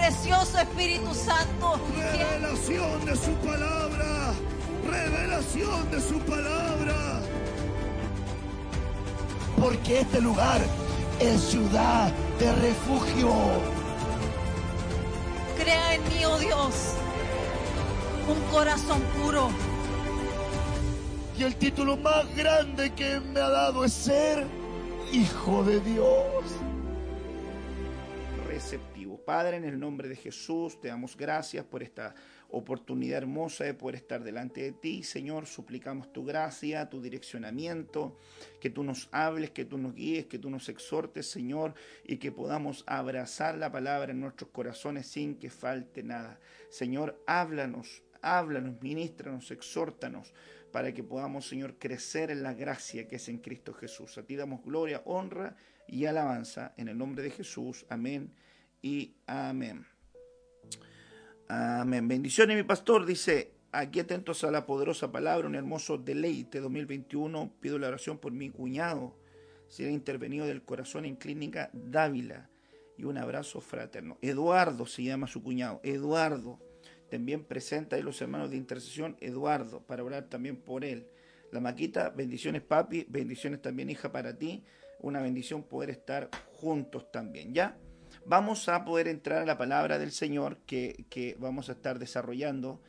Precioso Espíritu Santo. Revelación de su palabra. Revelación de su palabra. Porque este lugar es ciudad de refugio. Crea en mí, oh Dios, un corazón puro. Y el título más grande que me ha dado es ser hijo de Dios. Padre, en el nombre de Jesús, te damos gracias por esta oportunidad hermosa de poder estar delante de ti. Señor, suplicamos tu gracia, tu direccionamiento, que tú nos hables, que tú nos guíes, que tú nos exhortes, Señor, y que podamos abrazar la palabra en nuestros corazones sin que falte nada. Señor, háblanos, háblanos, ministranos, exhórtanos para que podamos, Señor, crecer en la gracia que es en Cristo Jesús. A ti damos gloria, honra y alabanza en el nombre de Jesús. Amén y amén. Amén. Bendiciones, mi pastor. Dice, aquí atentos a la poderosa palabra, un hermoso deleite 2021. Pido la oración por mi cuñado. Será intervenido del corazón en Clínica Dávila. Y un abrazo fraterno. Eduardo se llama su cuñado. Eduardo. También presenta ahí los hermanos de intercesión. Eduardo, para orar también por él. La maquita, bendiciones papi, bendiciones también hija para ti. Una bendición poder estar juntos también, ¿ya? Vamos a poder entrar a la palabra del Señor que, que vamos a estar desarrollando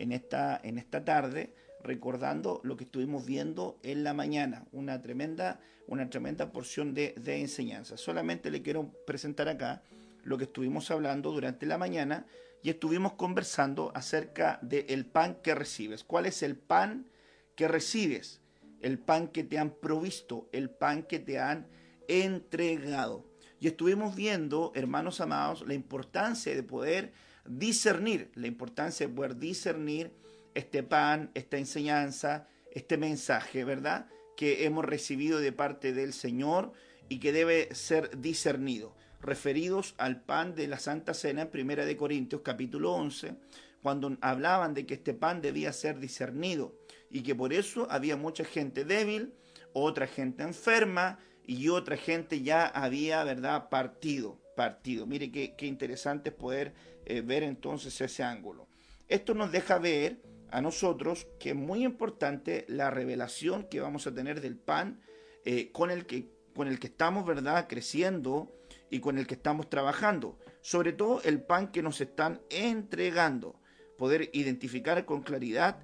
en esta, en esta tarde, recordando lo que estuvimos viendo en la mañana, una tremenda, una tremenda porción de, enseñanza. Solamente le quiero presentar acá lo que estuvimos hablando durante la mañana y estuvimos conversando acerca del pan que recibes. ¿Cuál es el pan que recibes? El pan que te han provisto, el pan que te han entregado. Y estuvimos viendo, hermanos amados, la importancia de poder discernir, la importancia de poder discernir este pan, esta enseñanza, este mensaje, ¿verdad? Que hemos recibido de parte del Señor y que debe ser discernido. Referidos al pan de la Santa Cena en Primera de Corintios capítulo 11, cuando hablaban de que este pan debía ser discernido y que por eso había mucha gente débil, otra gente enferma, y otra gente ya había, ¿verdad?, partido, partido. Mire qué, qué interesante es poder eh, ver entonces ese ángulo. Esto nos deja ver a nosotros que es muy importante la revelación que vamos a tener del pan eh, con, el que, con el que estamos, ¿verdad?, creciendo y con el que estamos trabajando. Sobre todo el pan que nos están entregando. Poder identificar con claridad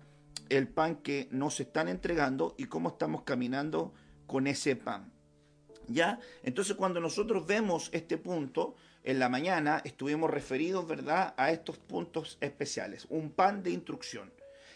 el pan que nos están entregando y cómo estamos caminando con ese pan. ¿Ya? Entonces cuando nosotros vemos este punto, en la mañana estuvimos referidos, ¿verdad?, a estos puntos especiales. Un pan de instrucción.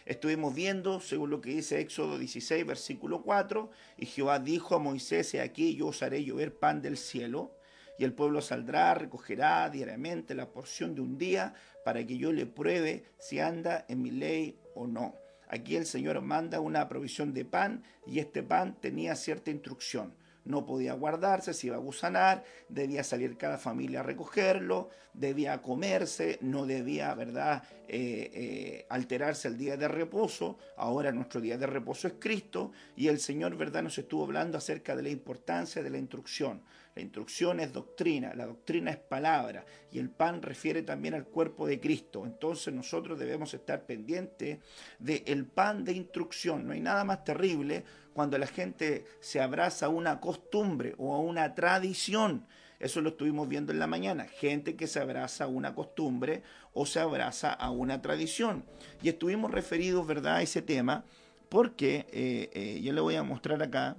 Estuvimos viendo, según lo que dice Éxodo 16, versículo 4, y Jehová dijo a Moisés, aquí yo os haré llover pan del cielo, y el pueblo saldrá, recogerá diariamente la porción de un día, para que yo le pruebe si anda en mi ley o no. Aquí el Señor manda una provisión de pan, y este pan tenía cierta instrucción no podía guardarse, se iba a gusanar, debía salir cada familia a recogerlo, debía comerse, no debía, ¿verdad?, eh, eh, alterarse el día de reposo. Ahora nuestro día de reposo es Cristo y el Señor, ¿verdad?, nos estuvo hablando acerca de la importancia de la instrucción. La instrucción es doctrina, la doctrina es palabra y el pan refiere también al cuerpo de Cristo. Entonces nosotros debemos estar pendientes del pan de instrucción. No hay nada más terrible cuando la gente se abraza a una costumbre o a una tradición Eso lo estuvimos viendo en la mañana. Gente que se abraza a una costumbre o se abraza a una tradición. Y estuvimos referidos, ¿verdad?, a ese tema porque, eh, eh, yo le voy a mostrar acá,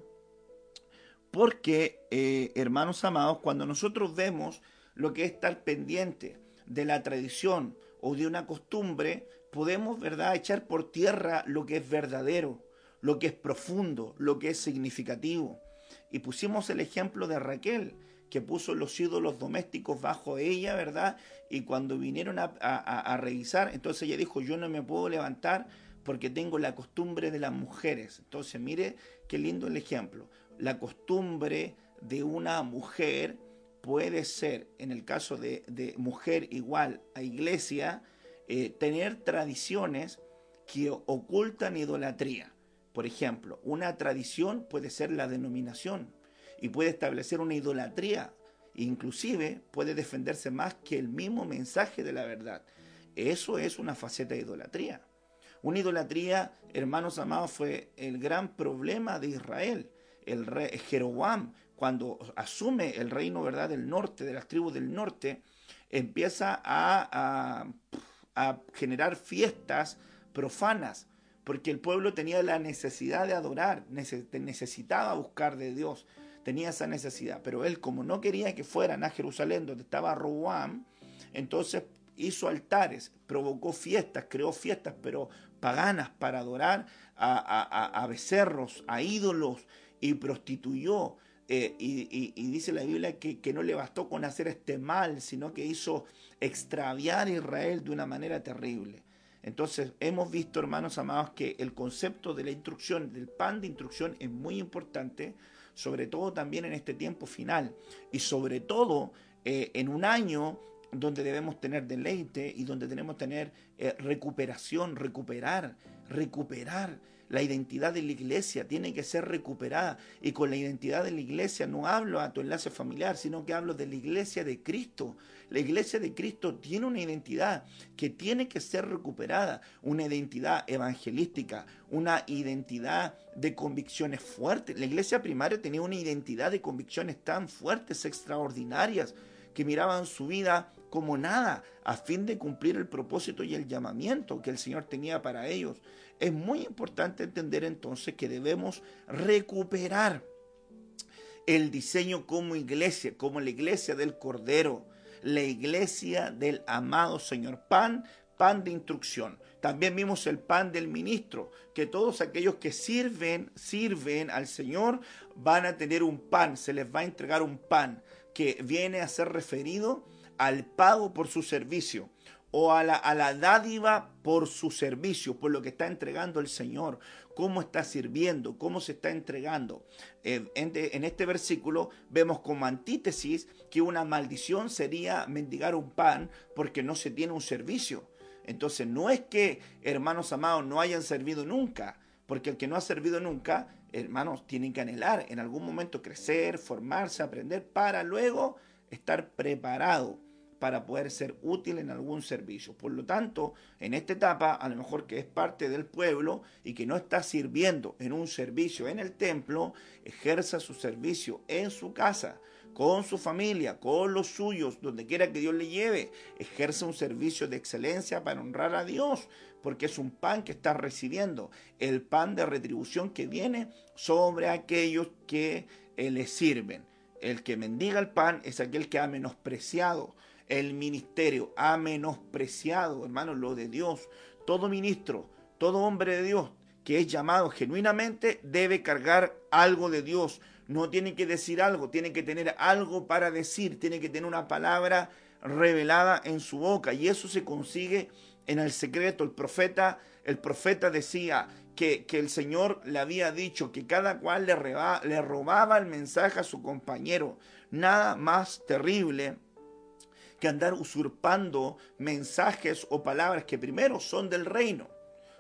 porque, eh, hermanos amados, cuando nosotros vemos lo que es estar pendiente de la tradición o de una costumbre, podemos, ¿verdad?, echar por tierra lo que es verdadero, lo que es profundo, lo que es significativo. Y pusimos el ejemplo de Raquel, que puso los ídolos domésticos bajo ella, ¿verdad? Y cuando vinieron a, revisar, entonces ella dijo, yo no me puedo levantar porque tengo la costumbre de las mujeres. Entonces, mire qué lindo el ejemplo. La costumbre de una mujer puede ser, en el caso de, mujer igual a iglesia, eh, tener tradiciones que ocultan idolatría. Por ejemplo, una tradición puede ser la denominación y puede establecer una idolatría. Inclusive puede defenderse más que el mismo mensaje de la verdad. Eso es una faceta de idolatría. Una idolatría, hermanos amados, fue el gran problema de Israel. El Jeroboam, cuando asume el reino ¿verdad? del norte, de las tribus del norte, empieza a, a generar fiestas profanas porque el pueblo tenía la necesidad de adorar, necesitaba buscar de Dios, tenía esa necesidad. Pero él, como no quería que fueran a Jerusalén, donde estaba Roboam, entonces hizo altares, provocó fiestas, creó fiestas, pero paganas para adorar a, becerros, a ídolos, y prostituyó. Eh, y, dice la Biblia que, que, no le bastó con hacer este mal, sino que hizo extraviar a Israel de una manera terrible. Entonces, hemos visto, hermanos amados, que el concepto de la instrucción, del pan de instrucción, es muy importante, sobre todo también en este tiempo final, y sobre todo eh, en un año donde debemos tener deleite y donde tenemos tener eh, recuperación, recuperar, recuperar la identidad de la iglesia tiene que ser recuperada. Y con la identidad de la iglesia no hablo a tu enlace familiar, sino que hablo de la iglesia de Cristo. La iglesia de Cristo tiene una identidad que tiene que ser recuperada, una identidad evangelística, una identidad de convicciones fuertes. La iglesia primaria tenía una identidad de convicciones tan fuertes, extraordinarias, que miraban su vida como nada a fin de cumplir el propósito y el llamamiento que el Señor tenía para ellos. Es muy importante entender entonces que debemos recuperar el diseño como iglesia, como la iglesia del Cordero, la iglesia del amado Señor. Pan, pan de instrucción. También vimos el pan del ministro, que todos aquellos que sirven, sirven al Señor, van a tener un pan, se les va a entregar un pan que viene a ser referido al pago por su servicio o a la, a la, dádiva por su servicio, por lo que está entregando el Señor, cómo está sirviendo, cómo se está entregando. Eh, en, en, este versículo vemos como antítesis que una maldición sería mendigar un pan porque no se tiene un servicio. Entonces no es que, hermanos amados, no hayan servido nunca, porque el que no ha servido nunca, hermanos, tienen que anhelar en algún momento crecer, formarse, aprender, para luego estar preparado para poder ser útil en algún servicio. Por lo tanto, en esta etapa, a lo mejor que es parte del pueblo y que no está sirviendo en un servicio en el templo, ejerza su servicio en su casa, con su familia, con los suyos, donde quiera que Dios le lleve. Ejerza un servicio de excelencia para honrar a Dios, porque es un pan que está recibiendo, el pan de retribución que viene sobre aquellos que eh, le sirven. El que mendiga el pan es aquel que ha menospreciado el ministerio ha menospreciado, hermanos, lo de Dios. Todo ministro, todo hombre de Dios que es llamado genuinamente debe cargar algo de Dios. No tiene que decir algo, tiene que tener algo para decir, tiene que tener una palabra revelada en su boca y eso se consigue en el secreto. El profeta, el profeta decía que, que el Señor le había dicho que cada cual le, le robaba el mensaje a su compañero. Nada más terrible que andar usurpando mensajes o palabras que primero son del reino.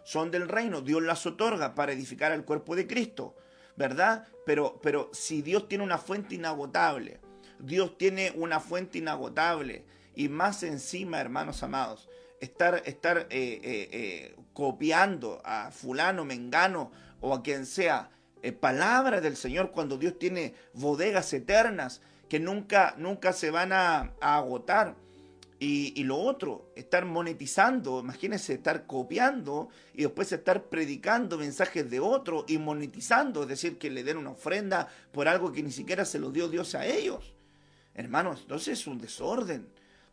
Son del reino, Dios las otorga para edificar al cuerpo de Cristo, ¿verdad? Pero, pero si Dios tiene una fuente inagotable, Dios tiene una fuente inagotable y más encima, hermanos amados, estar, estar eh, eh, eh, copiando a fulano, mengano o a quien sea palabras del Señor cuando Dios tiene bodegas eternas que nunca, nunca se van a, agotar. Y, y, lo otro, estar monetizando, imagínense estar copiando y después estar predicando mensajes de otro y monetizando, es decir, que le den una ofrenda por algo que ni siquiera se lo dio Dios a ellos. Hermanos, entonces es un desorden.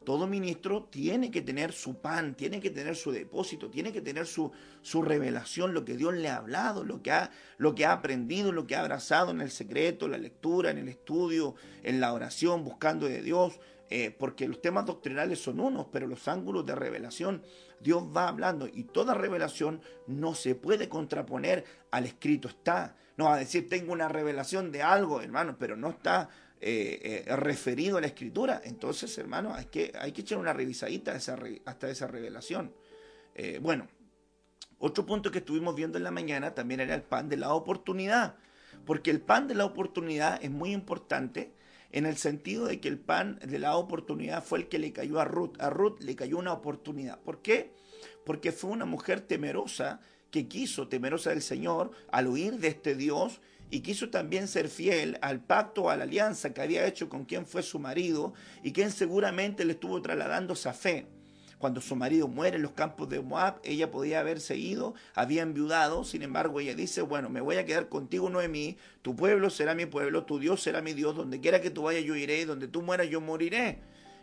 Todo ministro tiene que tener su pan, tiene que tener su depósito, tiene que tener su, su revelación, lo que Dios le ha hablado, lo que ha, lo que ha aprendido, lo que ha abrazado en el secreto, la lectura, en el estudio, en la oración, buscando de Dios. Eh, porque los temas doctrinales son unos, pero los ángulos de revelación, Dios va hablando y toda revelación no se puede contraponer al escrito está. No va a decir, tengo una revelación de algo, hermano, pero no está eh, eh, referido a la escritura. Entonces, hermano, hay que, hay que echar una revisadita hasta esa revelación. Eh, bueno, otro punto que estuvimos viendo en la mañana también era el pan de la oportunidad. Porque el pan de la oportunidad es muy importante en el sentido de que el pan de la oportunidad fue el que le cayó a Ruth. A Ruth le cayó una oportunidad. ¿Por qué? Porque fue una mujer temerosa que quiso, temerosa del Señor, al huir de este Dios, y quiso también ser fiel al pacto, a la alianza que había hecho con quien fue su marido y quien seguramente le estuvo trasladando esa fe. Cuando su marido muere en los campos de Moab, ella podía haberse ido, había enviudado, sin embargo ella dice, bueno, me voy a quedar contigo, Noemí, tu pueblo será mi pueblo, tu Dios será mi Dios, donde quiera que tú vayas yo iré, donde tú mueras yo moriré.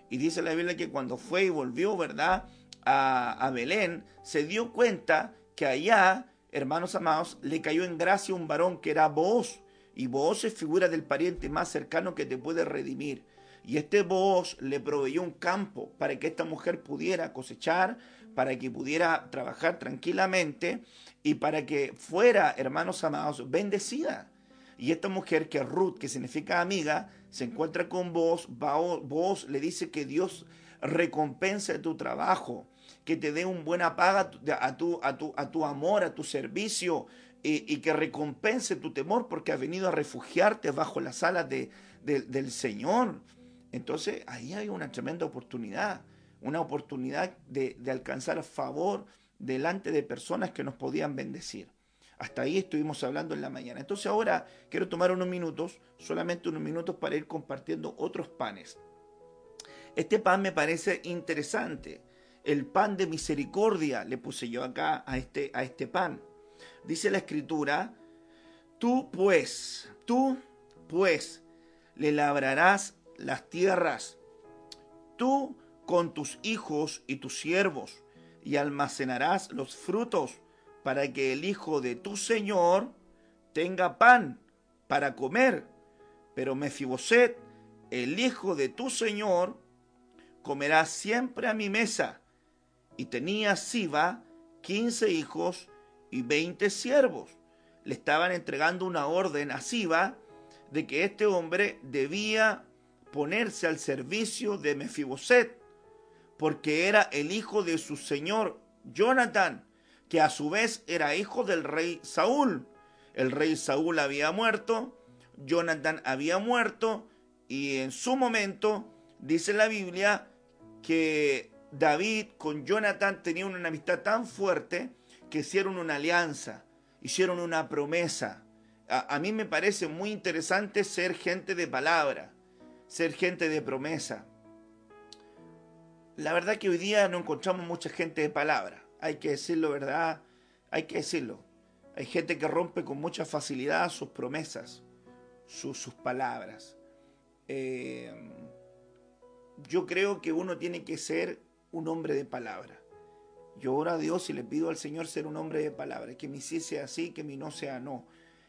Y dice la Biblia que cuando fue y volvió, ¿verdad? A, a Belén, se dio cuenta que allá hermanos amados, le cayó en gracia un varón que era vos, y vos es figura del pariente más cercano que te puede redimir. Y este vos le proveyó un campo para que esta mujer pudiera cosechar, para que pudiera trabajar tranquilamente y para que fuera, hermanos amados, bendecida. Y esta mujer, que es Ruth, que significa amiga, se encuentra con vos, vos le dice que Dios recompensa tu trabajo, que te dé un buena paga a tu, a tu, a tu amor, a tu servicio, y, que recompense tu temor porque has venido a refugiarte bajo las alas de, del Señor. Entonces ahí hay una tremenda oportunidad, una oportunidad de, de alcanzar favor delante de personas que nos podían bendecir. Hasta ahí estuvimos hablando en la mañana. Entonces ahora quiero tomar unos minutos, solamente unos minutos para ir compartiendo otros panes. Este pan me parece interesante el pan de misericordia, le puse yo acá a este, a este pan. Dice la escritura, tú pues, tú pues, le labrarás las tierras, tú con tus hijos y tus siervos, y almacenarás los frutos, para que el hijo de tu Señor tenga pan para comer. Pero Mefiboset, el hijo de tu Señor, comerá siempre a mi mesa y tenía Siba quince hijos y veinte siervos. Le estaban entregando una orden a Siba de que este hombre debía ponerse al servicio de Mefiboset, porque era el hijo de su señor Jonathan, que a su vez era hijo del rey Saúl. El rey Saúl había muerto, Jonathan había muerto, y en su momento dice la Biblia que David con Jonathan tenían una amistad tan fuerte que hicieron una alianza, hicieron una promesa. A, mí me parece muy interesante ser gente de palabra, ser gente de promesa. La verdad que hoy día no encontramos mucha gente de palabra, hay que decirlo, ¿verdad? Hay que decirlo. Hay gente que rompe con mucha facilidad sus promesas, sus palabras. Eh, yo creo que uno tiene que ser un hombre de palabra. Yo oro a Dios y le pido al Señor ser un hombre de palabra, que mi sí sea sí, que mi no sea no.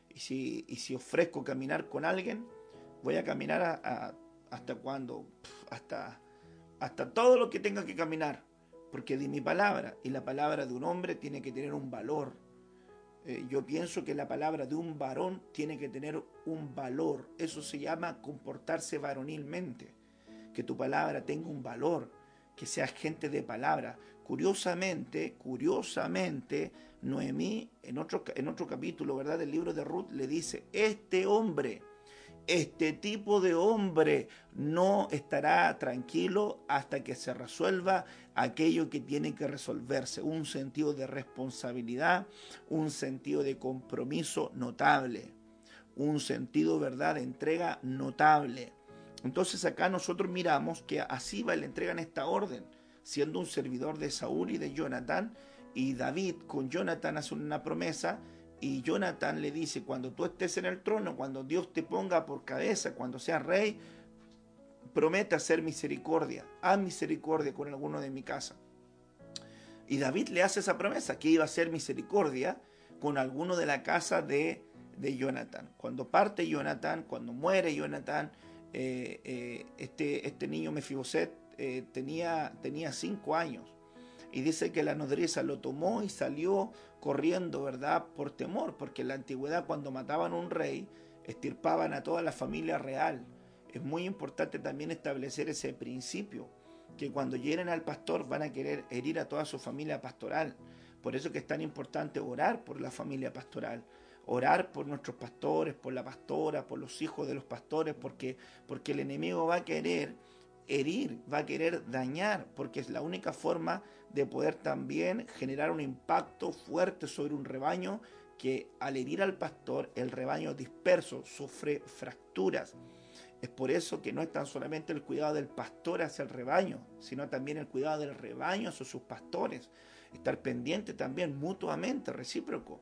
Y si, y si ofrezco caminar con alguien, voy a caminar hasta cuando, hasta, hasta todo lo que tenga que caminar, porque di mi palabra y la palabra de un hombre tiene que tener un valor. Eh, yo pienso que la palabra de un varón tiene que tener un valor. Eso se llama comportarse varonilmente. Que tu palabra tenga un valor que seas gente de palabra. Curiosamente, curiosamente, Noemí en otro, en otro capítulo, ¿verdad? Del libro de Ruth le dice, este hombre, este tipo de hombre no estará tranquilo hasta que se resuelva aquello que tiene que resolverse. Un sentido de responsabilidad, un sentido de compromiso notable, un sentido, ¿verdad?, de entrega notable Entonces acá nosotros miramos que a Siba le entregan esta orden, siendo un servidor de Saúl y de Jonathan, y David con Jonathan hace una promesa, y Jonathan le dice, cuando tú estés en el trono, cuando Dios te ponga por cabeza, cuando seas rey, promete hacer misericordia, haz misericordia con alguno de mi casa. Y David le hace esa promesa, que iba a hacer misericordia con alguno de la casa de, de Jonathan. Cuando parte Jonathan, cuando muere Jonathan, eh, eh, este, este niño Mefiboset eh, tenía, tenía cinco años. Y dice que la nodriza lo tomó y salió corriendo, ¿verdad? Por temor, porque en la antigüedad cuando mataban a un rey, estirpaban a toda la familia real. Es muy importante también establecer ese principio, que cuando lleguen al pastor van a querer herir a toda su familia pastoral. Por eso que es tan importante orar por la familia pastoral, orar por nuestros pastores, por la pastora, por los hijos de los pastores, porque, porque el enemigo va a querer herir, va a querer dañar, porque es la única forma de poder también generar un impacto fuerte sobre un rebaño que al herir al pastor, el rebaño disperso sufre fracturas. Es por eso que no es tan solamente el cuidado del pastor hacia el rebaño, sino también el cuidado del rebaño hacia sus pastores. Estar pendiente también mutuamente, recíproco.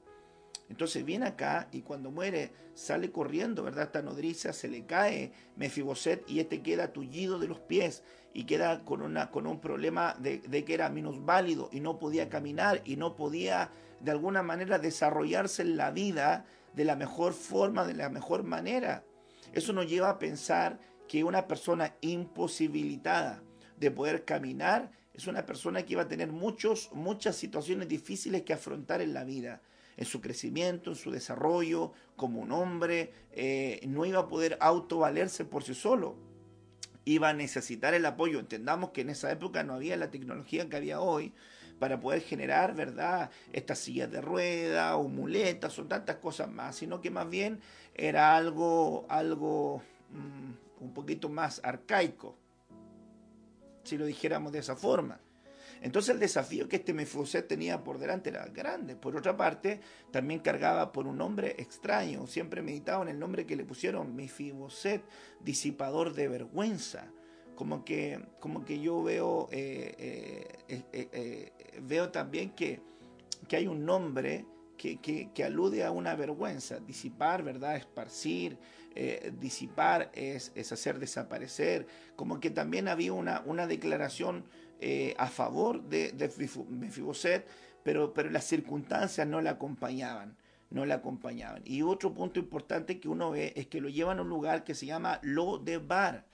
Entonces viene acá y cuando muere sale corriendo, ¿verdad? Esta nodriza se le cae Mefiboset y este queda tullido de los pies y queda con, una, con un problema de, que era minusválido y no podía caminar y no podía de alguna manera desarrollarse en la vida de la mejor forma, de la mejor manera. Eso nos lleva a pensar que una persona imposibilitada de poder caminar es una persona que va a tener muchos, muchas situaciones difíciles que afrontar en la vida en su crecimiento, en su desarrollo como un hombre, eh, no iba a poder autovalerse por sí solo, iba a necesitar el apoyo. Entendamos que en esa época no había la tecnología que había hoy para poder generar, ¿verdad?, estas sillas de rueda o muletas o tantas cosas más, sino que más bien era algo, algo mm, un poquito más arcaico, si lo dijéramos de esa forma. Entonces el desafío que este Mefiboset tenía por delante era grande. Por otra parte, también cargaba por un nombre extraño. Siempre meditaba en el nombre que le pusieron Mefiboset, disipador de vergüenza. Como que, como que yo veo, eh, eh, eh, veo también que, que, hay un nombre que, que, alude a una vergüenza. Disipar, ¿verdad? Esparcir. disipar es, es, hacer desaparecer. Como que también había una, una declaración eh, a favor de, de pero, pero las circunstancias no la acompañaban no la acompañaban. Y otro punto importante que uno ve es que lo llevan a un lugar que se llama Lo de Bar.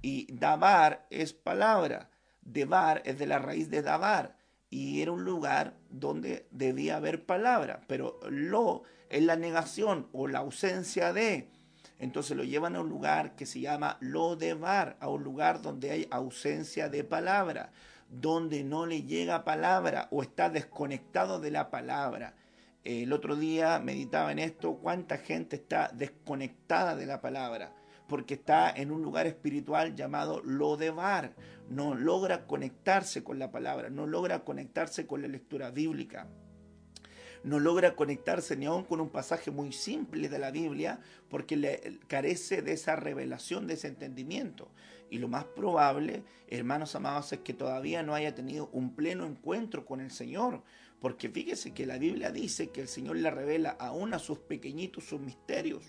Y Dabar es palabra. Debar es de la raíz de Dabar. Y era un lugar donde debía haber palabra. Pero Lo es la negación o la ausencia de. Entonces lo llevan a un lugar que se llama Lodebar, a un lugar donde hay ausencia de palabra, donde no le llega palabra o está desconectado de la palabra. El otro día meditaba en esto, cuánta gente está desconectada de la palabra, porque está en un lugar espiritual llamado Lodebar, no logra conectarse con la palabra, no logra conectarse con la lectura bíblica no logra conectarse ni aún con un pasaje muy simple de la Biblia porque le carece de esa revelación, de ese entendimiento. Y lo más probable, hermanos amados, es que todavía no haya tenido un pleno encuentro con el Señor. Porque fíjese que la Biblia dice que el Señor le revela aún a sus pequeñitos sus misterios.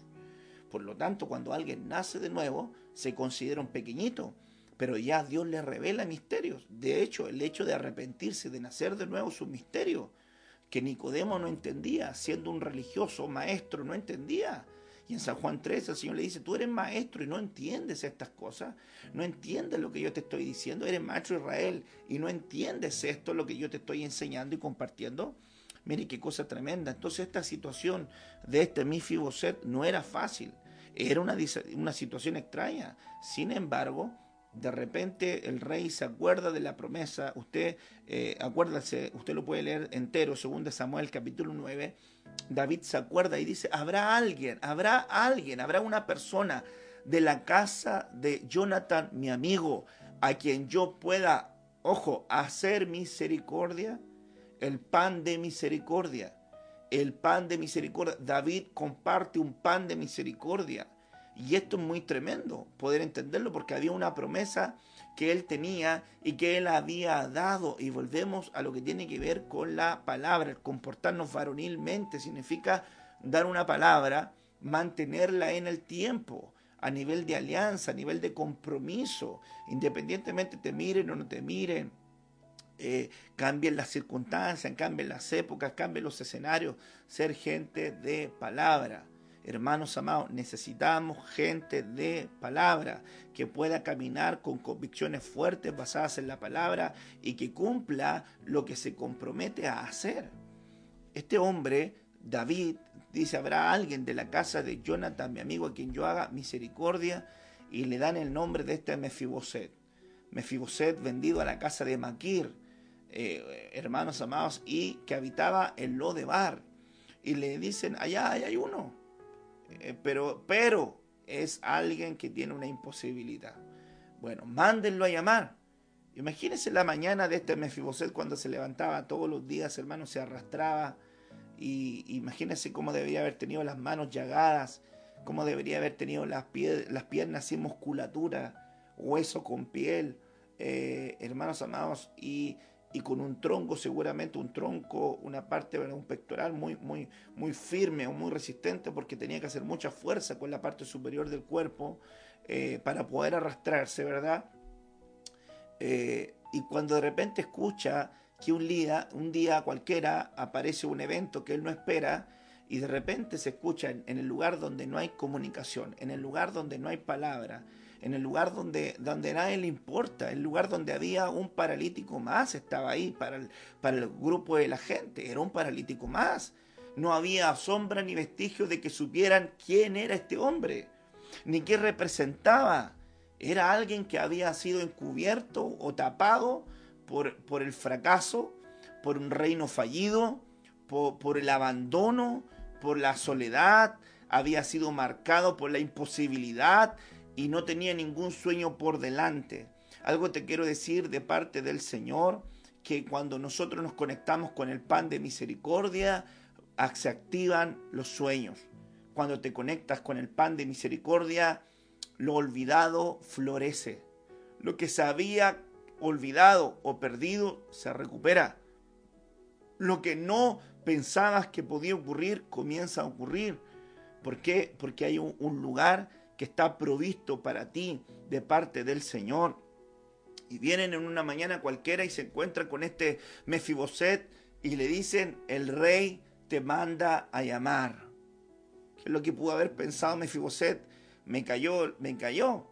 Por lo tanto, cuando alguien nace de nuevo, se considera un pequeñito pero ya Dios le revela misterios. De hecho, el hecho de arrepentirse, de nacer de nuevo, es un misterio que Nicodemo no entendía, siendo un religioso maestro, no entendía. Y en San Juan 13 el Señor le dice, tú eres maestro y no entiendes estas cosas, no entiendes lo que yo te estoy diciendo, eres maestro Israel y no entiendes esto, lo que yo te estoy enseñando y compartiendo. Mire qué cosa tremenda. Entonces esta situación de este Mifiboset no era fácil, era una, una situación extraña. Sin embargo, de repente el rey se acuerda de la promesa, usted eh, acuérdase, usted lo puede leer entero, según de Samuel capítulo 9, David se acuerda y dice, habrá alguien, habrá alguien, habrá una persona de la casa de Jonathan, mi amigo, a quien yo pueda, ojo, hacer misericordia, el pan de misericordia, el pan de misericordia. David comparte un pan de misericordia Y esto es muy tremendo, poder entenderlo, porque había una promesa que él tenía y que él había dado. Y volvemos a lo que tiene que ver con la palabra, el comportarnos varonilmente, significa dar una palabra, mantenerla en el tiempo, a nivel de alianza, a nivel de compromiso, independientemente te miren o no te miren. Eh, cambien las circunstancias, cambien las épocas, cambien los escenarios, ser gente de palabra. Hermanos amados, necesitamos gente de palabra que pueda caminar con convicciones fuertes basadas en la palabra y que cumpla lo que se compromete a hacer. Este hombre, David, dice, habrá alguien de la casa de Jonathan, mi amigo, a quien yo haga misericordia, y le dan el nombre de este Mefiboset. Mefiboset vendido a la casa de Maquir, eh, hermanos amados, y que habitaba en Lodebar. Y le dicen, allá hay uno, eh, pero, pero es alguien que tiene una imposibilidad. Bueno, mándenlo a llamar. Imagínense la mañana de este Mefiboset cuando se levantaba todos los días, hermano, se arrastraba. Y imagínense cómo debería haber tenido las manos llagadas, cómo debería haber tenido las, las piernas sin musculatura, hueso con piel, eh, hermanos amados. Y y con un tronco seguramente, un tronco, una parte, un pectoral muy, muy, muy firme o muy resistente porque tenía que hacer mucha fuerza con la parte superior del cuerpo eh, para poder arrastrarse, ¿verdad? Eh, y cuando de repente escucha que un día, un día cualquiera aparece un evento que él no espera y de repente se escucha en el lugar donde no hay comunicación, en el lugar donde no hay palabra, en el lugar donde, donde nadie le importa, el lugar donde había un paralítico más, estaba ahí para el, para el grupo de la gente, era un paralítico más. No había sombra ni vestigio de que supieran quién era este hombre, ni qué representaba. Era alguien que había sido encubierto o tapado por, por el fracaso, por un reino fallido, por, por el abandono, por la soledad, había sido marcado por la imposibilidad y no tenía ningún sueño por delante. Algo te quiero decir de parte del Señor, que cuando nosotros nos conectamos con el pan de misericordia, se activan los sueños. Cuando te conectas con el pan de misericordia, lo olvidado florece. Lo que se había olvidado o perdido se recupera. Lo que no pensabas que podía ocurrir comienza a ocurrir. ¿Por qué? Porque hay un, un lugar que está provisto para ti de parte del Señor. Y vienen en una mañana cualquiera y se encuentran con este Mefiboset y le dicen, el rey te manda a llamar. ¿Qué es lo que pudo haber pensado Mefiboset? Me cayó, me cayó.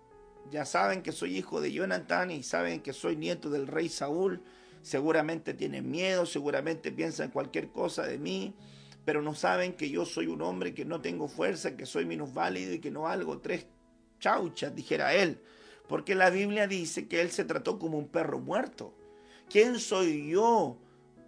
Ya saben que soy hijo de Jonathan y saben que soy nieto del rey Saúl. Seguramente tienen miedo, seguramente piensan cualquier cosa de mí pero no saben que yo soy un hombre que no tengo fuerza, que soy minusválido y que no valgo tres chauchas, dijera él. Porque la Biblia dice que él se trató como un perro muerto. ¿Quién soy yo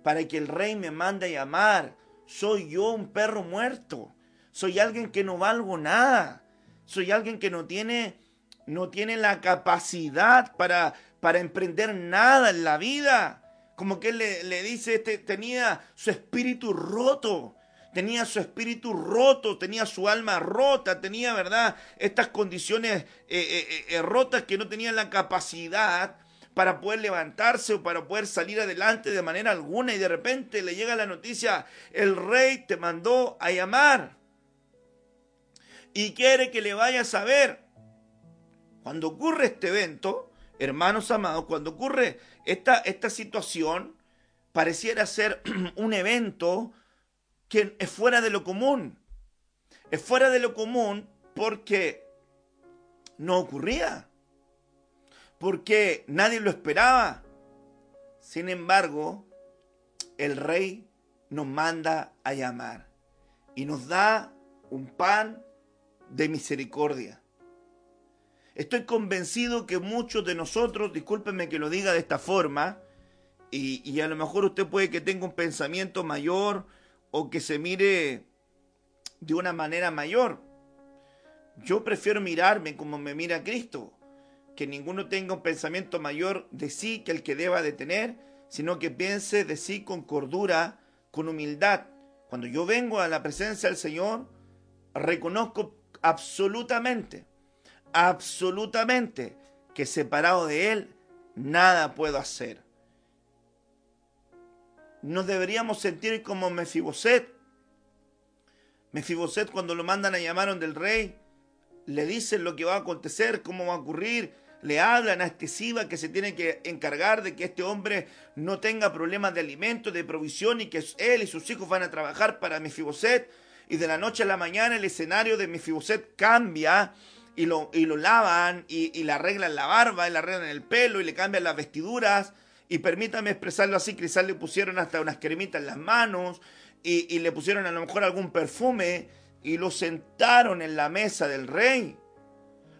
para que el rey me mande a llamar? Soy yo un perro muerto. Soy alguien que no valgo nada. Soy alguien que no tiene, no tiene la capacidad para, para emprender nada en la vida. Como que él le, le dice, este, tenía su espíritu roto tenía su espíritu roto, tenía su alma rota, tenía, ¿verdad?, estas condiciones eh, eh, eh, rotas que no tenían la capacidad para poder levantarse o para poder salir adelante de manera alguna y de repente le llega la noticia, el rey te mandó a llamar y quiere que le vayas a ver. Cuando ocurre este evento, hermanos amados, cuando ocurre esta, esta situación, pareciera ser un evento que es fuera de lo común. Es fuera de lo común porque no ocurría. Porque nadie lo esperaba. Sin embargo, el rey nos manda a llamar y nos da un pan de misericordia. Estoy convencido que muchos de nosotros, discúlpenme que lo diga de esta forma, y, y, a lo mejor usted puede que tenga un pensamiento mayor o que se mire de una manera mayor. Yo prefiero mirarme como me mira Cristo, que ninguno tenga un pensamiento mayor de sí que el que deba de tener, sino que piense de sí con cordura, con humildad. Cuando yo vengo a la presencia del Señor, reconozco absolutamente, absolutamente, que separado de Él, nada puedo hacer. Nos deberíamos sentir como Mefiboset. Mefiboset cuando lo mandan a llamar del rey, le dicen lo que va a acontecer, cómo va a ocurrir, le hablan a este que se tiene que encargar de que este hombre no tenga problemas de alimento, de provisión y que él y sus hijos van a trabajar para Mefiboset. Y de la noche a la mañana el escenario de Mefiboset cambia y lo, y lo lavan y, le arreglan la barba y le arreglan el pelo y le cambian las vestiduras. Y permítame expresarlo así, quizás le pusieron hasta unas cremitas en las manos y, y le pusieron a lo mejor algún perfume y lo sentaron en la mesa del rey.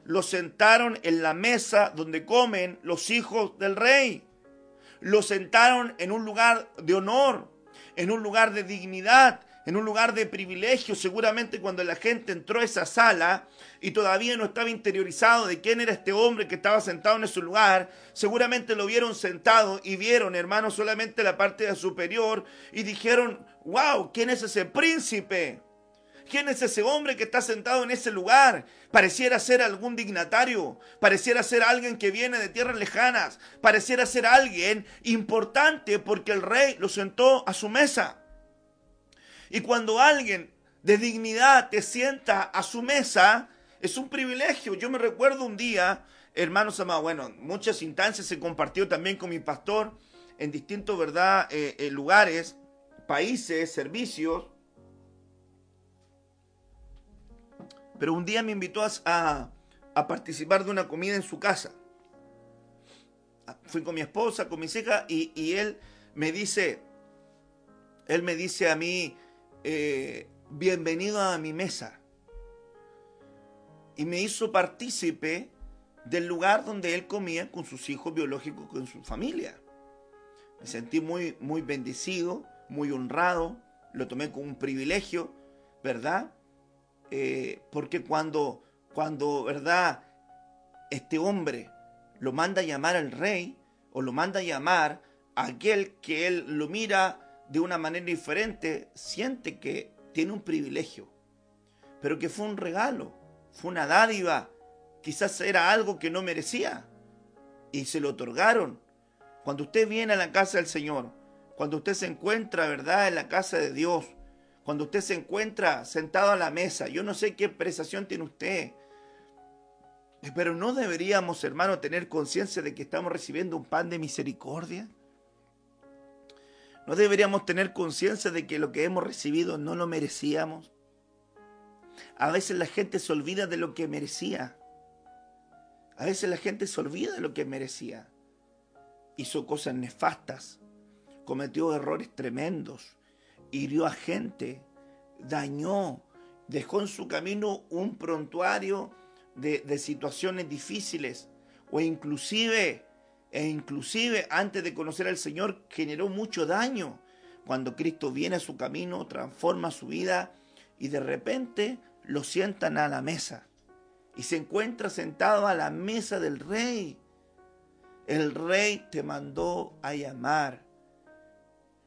Lo sentaron en la mesa donde comen los hijos del rey. Lo sentaron en un lugar de honor, en un lugar de dignidad, en un lugar de privilegio. Seguramente cuando la gente entró a esa sala y todavía no estaba interiorizado de quién era este hombre que estaba sentado en ese lugar, seguramente lo vieron sentado y vieron, hermano, solamente la parte superior y dijeron, wow, ¿quién es ese príncipe? ¿Quién es ese hombre que está sentado en ese lugar? Pareciera ser algún dignatario, pareciera ser alguien que viene de tierras lejanas, pareciera ser alguien importante porque el rey lo sentó a su mesa. Y cuando alguien de dignidad te sienta a su mesa, es un privilegio. Yo me recuerdo un día, hermanos amados, bueno, muchas instancias se compartió también con mi pastor en distintos, ¿verdad?, eh, eh, lugares, países, servicios. Pero un día me invitó a, participar de una comida en su casa. Fui con mi esposa, con mis hijas, y, él me dice, él me dice a mí, eh, bienvenido a mi mesa. Y me hizo partícipe del lugar donde él comía con sus hijos biológicos, con su familia. Me sentí muy, muy bendecido, muy honrado, lo tomé como un privilegio, ¿verdad? Eh, porque cuando, cuando, ¿verdad? Este hombre lo manda a llamar al rey o lo manda a llamar a aquel que él lo mira de una manera diferente, siente que tiene un privilegio, pero que fue un regalo, fue una dádiva, quizás era algo que no merecía y se lo otorgaron. Cuando usted viene a la casa del Señor, cuando usted se encuentra, ¿verdad?, en la casa de Dios, cuando usted se encuentra sentado a la mesa, yo no sé qué prestación tiene usted, pero no deberíamos, hermano, tener conciencia de que estamos recibiendo un pan de misericordia. No deberíamos tener conciencia de que lo que hemos recibido no lo merecíamos. A veces la gente se olvida de lo que merecía. A veces la gente se olvida de lo que merecía. Hizo cosas nefastas. Cometió errores tremendos hirió a gente, dañó, dejó en su camino un prontuario de, situaciones difíciles o inclusive, e inclusive antes de conocer al Señor generó mucho daño. Cuando Cristo viene a su camino, transforma su vida y de repente lo sientan a la mesa y se encuentra sentado a la mesa del rey. El rey te mandó a llamar.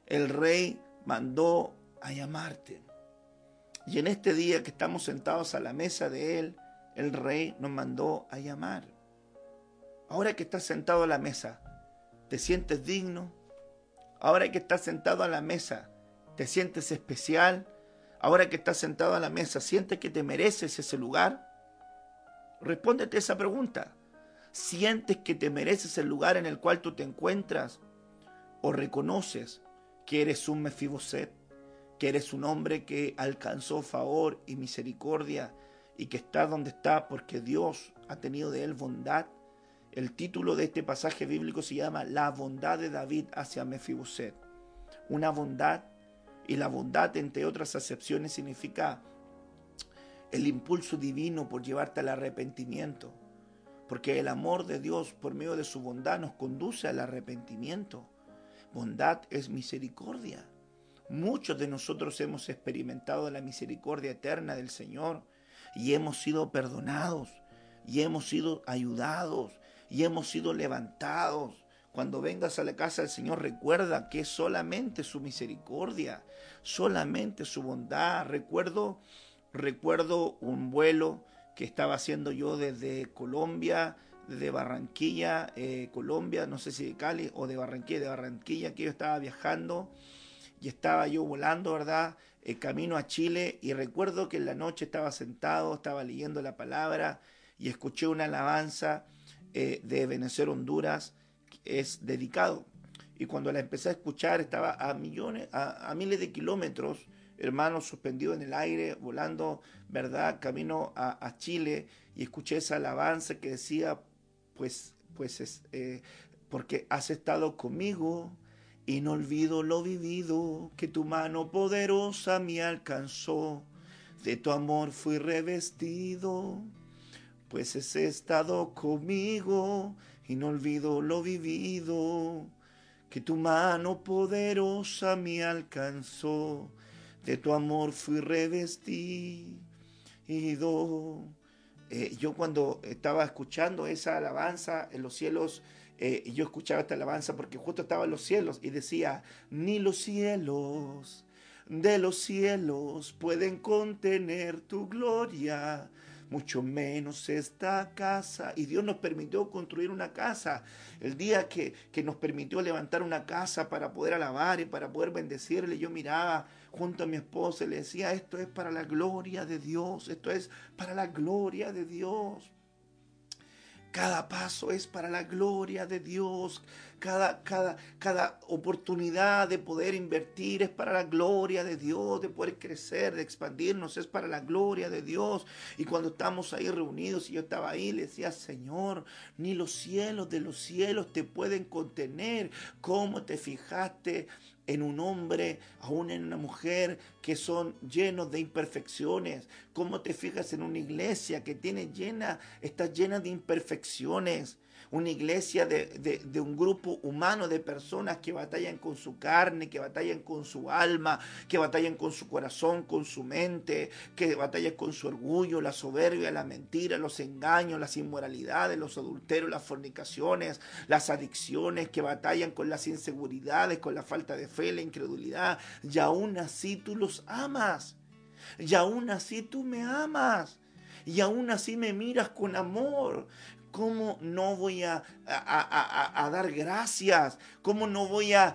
El rey mandó a llamarte. Y en este día que estamos sentados a la mesa de Él, el Rey nos mandó a llamar. Ahora que estás sentado a la mesa, ¿te sientes digno? Ahora que estás sentado a la mesa, ¿te sientes especial? Ahora que estás sentado a la mesa, ¿sientes que te mereces ese lugar? Respóndete esa pregunta. ¿Sientes que te mereces el lugar en el cual tú te encuentras? ¿O reconoces que eres un Mefiboset, que eres un hombre que alcanzó favor y misericordia y que está donde está porque Dios ha tenido de él bondad. El título de este pasaje bíblico se llama La bondad de David hacia Mefiboset. Una bondad y la bondad, entre otras acepciones, significa el impulso divino por llevarte al arrepentimiento. Porque el amor de Dios por medio de su bondad nos conduce al arrepentimiento. Bondad es misericordia. Muchos de nosotros hemos experimentado la misericordia eterna del Señor y hemos sido perdonados y hemos sido ayudados y hemos sido levantados. Cuando vengas a la casa del Señor, recuerda que es solamente su misericordia, solamente su bondad. Recuerdo recuerdo un vuelo que estaba haciendo yo desde Colombia, desde Barranquilla, eh, Colombia, no sé si de Cali o de Barranquilla, de Barranquilla, que yo estaba viajando y estaba yo volando, ¿verdad? El camino a Chile y recuerdo que en la noche estaba sentado, estaba leyendo la palabra y escuché una alabanza eh, de Venezuela, Honduras, es dedicado. Y cuando la empecé a escuchar estaba a millones, a, miles de kilómetros, hermanos, suspendido en el aire, volando, ¿verdad? Camino a, Chile y escuché esa alabanza que decía, pues, pues es, eh, porque has estado conmigo y no olvido lo vivido, que tu mano poderosa me alcanzó, de tu amor fui revestido pues has estado conmigo y no olvido lo vivido, que tu mano poderosa me alcanzó, de tu amor fui revestido. Eh, yo cuando estaba escuchando esa alabanza en los cielos, eh, yo escuchaba esta alabanza porque justo estaba en los cielos y decía, ni los cielos de los cielos pueden contener tu gloria mucho menos esta casa. Y Dios nos permitió construir una casa. El día que, que nos permitió levantar una casa para poder alabar y para poder bendecirle, yo miraba junto a mi esposa y le decía, esto es para la gloria de Dios, esto es para la gloria de Dios. Cada paso es para la gloria de Dios. Cada, cada, cada oportunidad de poder invertir es para la gloria de Dios, de poder crecer, de expandirnos, es para la gloria de Dios. Y cuando estamos ahí reunidos y yo estaba ahí, le decía, Señor, ni los cielos de los cielos te pueden contener. ¿Cómo te fijaste en un hombre, aún en una mujer, que son llenos de imperfecciones. ¿Cómo te fijas en una iglesia que tiene llena, está llena de imperfecciones? Una iglesia de, un grupo humano de personas que batallan con su carne, que batallan con su alma, que batallan con su corazón, con su mente, que batallan con su orgullo, la soberbia, la mentira, los engaños, las inmoralidades, los adulterios, las fornicaciones, las adicciones, que batallan con las inseguridades, con la falta de fe, la incredulidad, y aún así tú los amas, y aún así tú me amas. Y aún así me miras con amor. ¿Cómo no voy a, dar gracias? ¿Cómo no voy a,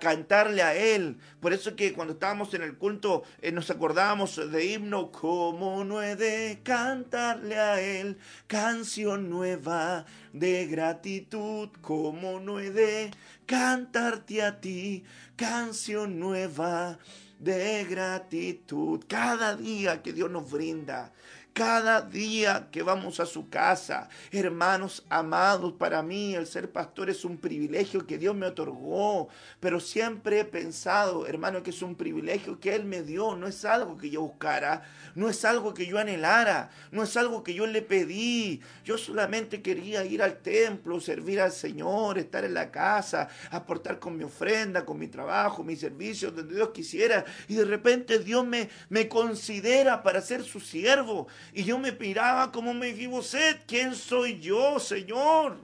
cantarle a Él? Por eso que cuando estábamos en el culto eh, nos acordábamos de himno, ¿cómo no he de cantarle a Él? Canción nueva de gratitud, ¿cómo no he de cantarte a ti? Canción nueva de gratitud. Cada día que Dios nos brinda cada día que vamos a su casa. Hermanos amados, para mí el ser pastor es un privilegio que Dios me otorgó, pero siempre he pensado, hermano, que es un privilegio que Él me dio, no es algo que yo buscara, no es algo que yo anhelara, no es algo que yo le pedí. Yo solamente quería ir al templo, servir al Señor, estar en la casa, aportar con mi ofrenda, con mi trabajo, mi servicio, donde Dios quisiera. Y de repente Dios me, me considera para ser su siervo. Y yo me miraba como me sed. ¿Quién soy yo, Señor?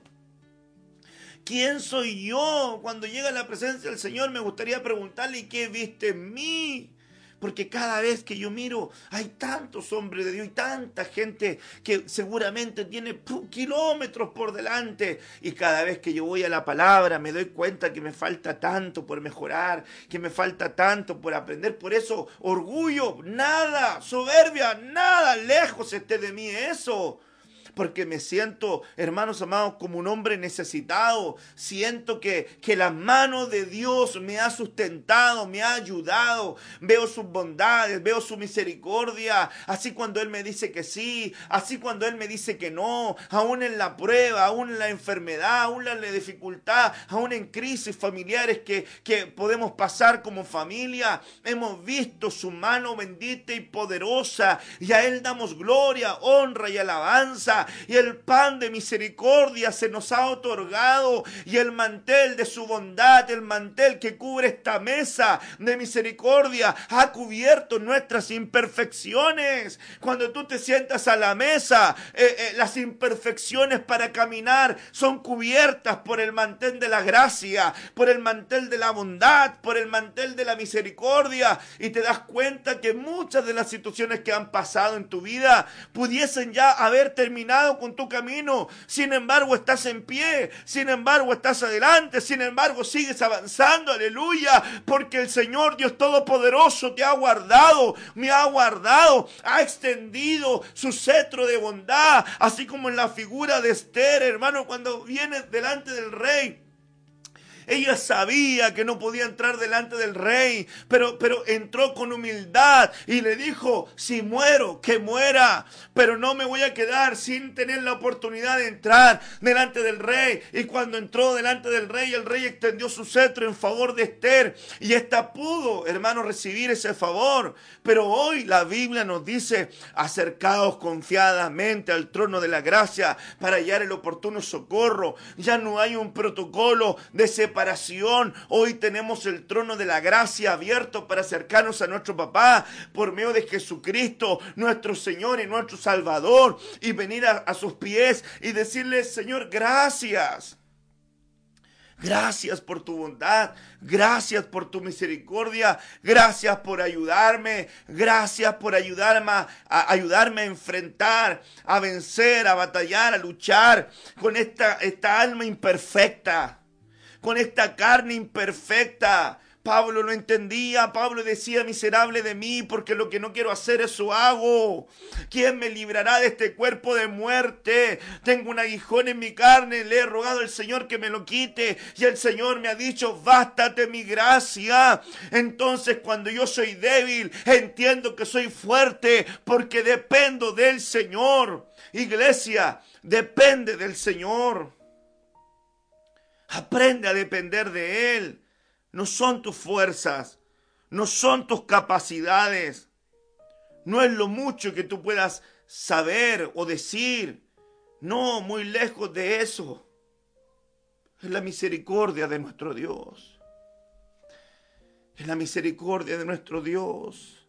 ¿Quién soy yo? Cuando llega la presencia del Señor me gustaría preguntarle, ¿qué viste en mí? Porque cada vez que yo miro, hay tantos hombres de Dios y tanta gente que seguramente tiene kilómetros por delante. Y cada vez que yo voy a la palabra, me doy cuenta que me falta tanto por mejorar, que me falta tanto por aprender. Por eso, orgullo, nada, soberbia, nada, lejos esté de mí eso porque me siento, hermanos amados, como un hombre necesitado. Siento que, que la mano de Dios me ha sustentado, me ha ayudado. Veo sus bondades, veo su misericordia. Así cuando Él me dice que sí, así cuando Él me dice que no, aún en la prueba, aún en la enfermedad, aún en la dificultad, aún en crisis familiares que, que podemos pasar como familia. Hemos visto su mano bendita y poderosa y a Él damos gloria, honra y alabanza y el pan de misericordia se nos ha otorgado y el mantel de su bondad, el mantel que cubre esta mesa de misericordia ha cubierto nuestras imperfecciones. Cuando tú te sientas a la mesa, eh, eh, las imperfecciones para caminar son cubiertas por el mantel de la gracia, por el mantel de la bondad, por el mantel de la misericordia y te das cuenta que muchas de las situaciones que han pasado en tu vida pudiesen ya haber terminado con tu camino. Sin embargo, estás en pie, sin embargo, estás adelante, sin embargo, sigues avanzando, aleluya, porque el Señor Dios Todopoderoso te ha guardado, me ha guardado, ha extendido su cetro de bondad, así como en la figura de Esther, hermano, cuando viene delante del rey. Ella sabía que no podía entrar delante del rey, pero, pero entró con humildad y le dijo, si muero, que muera, pero no me voy a quedar sin tener la oportunidad de entrar delante del rey. Y cuando entró delante del rey, el rey extendió su cetro en favor de Esther y ésta pudo, hermano, recibir ese favor. Pero hoy la Biblia nos dice, acercaos confiadamente al trono de la gracia para hallar el oportuno socorro. Ya no hay un protocolo de separación Hoy tenemos el trono de la gracia abierto para acercarnos a nuestro papá por medio de Jesucristo, nuestro Señor y nuestro Salvador, y venir a, a sus pies y decirle, Señor, gracias. Gracias por tu bondad, gracias por tu misericordia, gracias por ayudarme, gracias por ayudarme a, ayudarme a enfrentar, a vencer, a batallar, a luchar con esta, esta alma imperfecta con esta carne imperfecta. Pablo lo entendía, Pablo decía, miserable de mí, porque lo que no quiero hacer eso hago. ¿Quién me librará de este cuerpo de muerte? Tengo un aguijón en mi carne, le he rogado al Señor que me lo quite, y el Señor me ha dicho, bástate mi gracia. Entonces cuando yo soy débil, entiendo que soy fuerte, porque dependo del Señor. Iglesia, depende del Señor. Aprende a depender de Él. No son tus fuerzas, no son tus capacidades, no es lo mucho que tú puedas saber o decir. No, muy lejos de eso. Es la misericordia de nuestro Dios. Es la misericordia de nuestro Dios.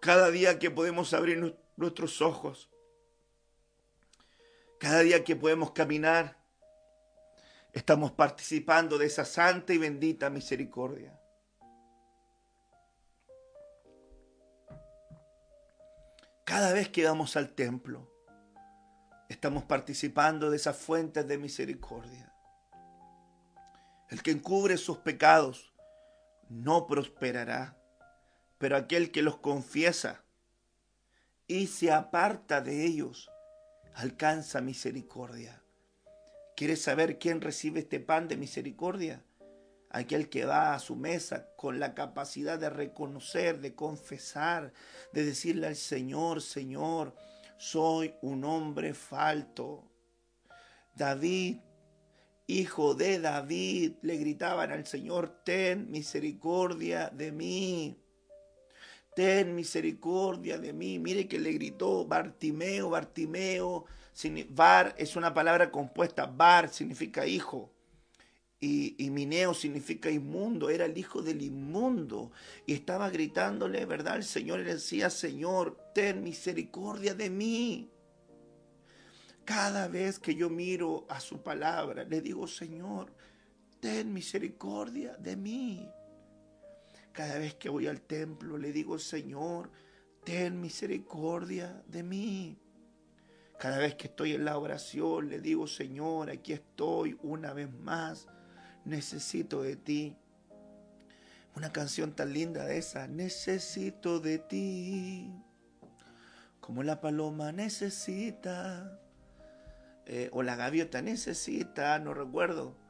Cada día que podemos abrir nuestros ojos cada día que podemos caminar, estamos participando de esa santa y bendita misericordia. Cada vez que vamos al templo, estamos participando de esas fuentes de misericordia. El que encubre sus pecados no prosperará, pero aquel que los confiesa y se aparta de ellos alcanza misericordia. ¿Quieres saber quién recibe este pan de misericordia? Aquel que va a su mesa con la capacidad de reconocer, de confesar, de decirle al Señor, Señor, soy un hombre falto. David, hijo de David, le gritaban al Señor, ten misericordia de mí ten misericordia de mí. Mire que le gritó Bartimeo, Bartimeo. Bar es una palabra compuesta. Bar significa hijo. Y, Mineo significa inmundo, era el hijo del inmundo. Y estaba gritándole, ¿verdad? El Señor le decía, Señor, ten misericordia de mí. Cada vez que yo miro a su palabra, le digo, Señor, ten misericordia de mí. Cada vez que voy al templo le digo, Señor, ten misericordia de mí. Cada vez que estoy en la oración le digo, Señor, aquí estoy una vez más, necesito de ti. Una canción tan linda de esa, necesito de ti, como la paloma necesita, eh, o la gaviota necesita, no recuerdo.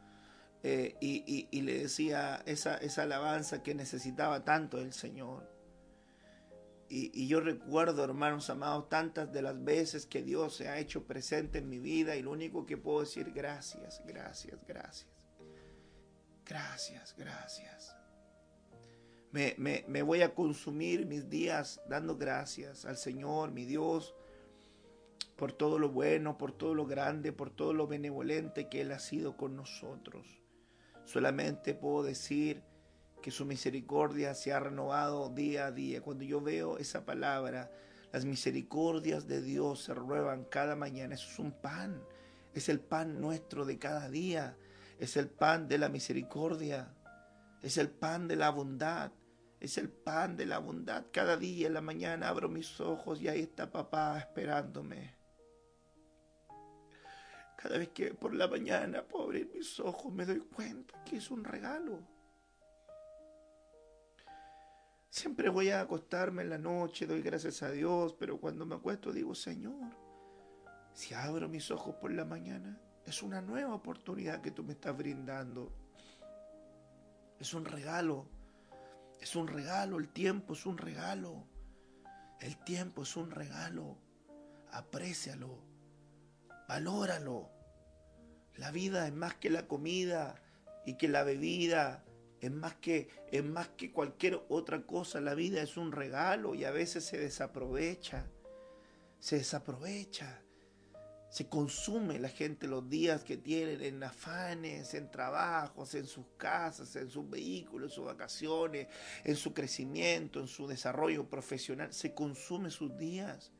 Eh, y, le decía esa, esa alabanza que necesitaba tanto el Señor. Y, yo recuerdo, hermanos amados, tantas de las veces que Dios se ha hecho presente en mi vida y lo único que puedo decir, gracias, gracias, gracias. Gracias, gracias. Me, me, voy a consumir mis días dando gracias al Señor, mi Dios, por todo lo bueno, por todo lo grande, por todo lo benevolente que Él ha sido con nosotros. Solamente puedo decir que su misericordia se ha renovado día a día. Cuando yo veo esa palabra, las misericordias de Dios se renuevan cada mañana. Eso es un pan, es el pan nuestro de cada día, es el pan de la misericordia, es el pan de la bondad, es el pan de la bondad. Cada día en la mañana abro mis ojos y ahí está papá esperándome. Cada vez que por la mañana puedo abrir mis ojos me doy cuenta que es un regalo. Siempre voy a acostarme en la noche, doy gracias a Dios, pero cuando me acuesto digo, Señor, si abro mis ojos por la mañana, es una nueva oportunidad que tú me estás brindando. Es un regalo. Es un regalo. El tiempo es un regalo. El tiempo es un regalo. Aprécialo. Valóralo. La vida es más que la comida y que la bebida. Es más que, es más que cualquier otra cosa. La vida es un regalo y a veces se desaprovecha. Se desaprovecha. Se consume la gente los días que tienen en afanes, en trabajos, en sus casas, en sus vehículos, en sus vacaciones, en su crecimiento, en su desarrollo profesional. Se consume sus días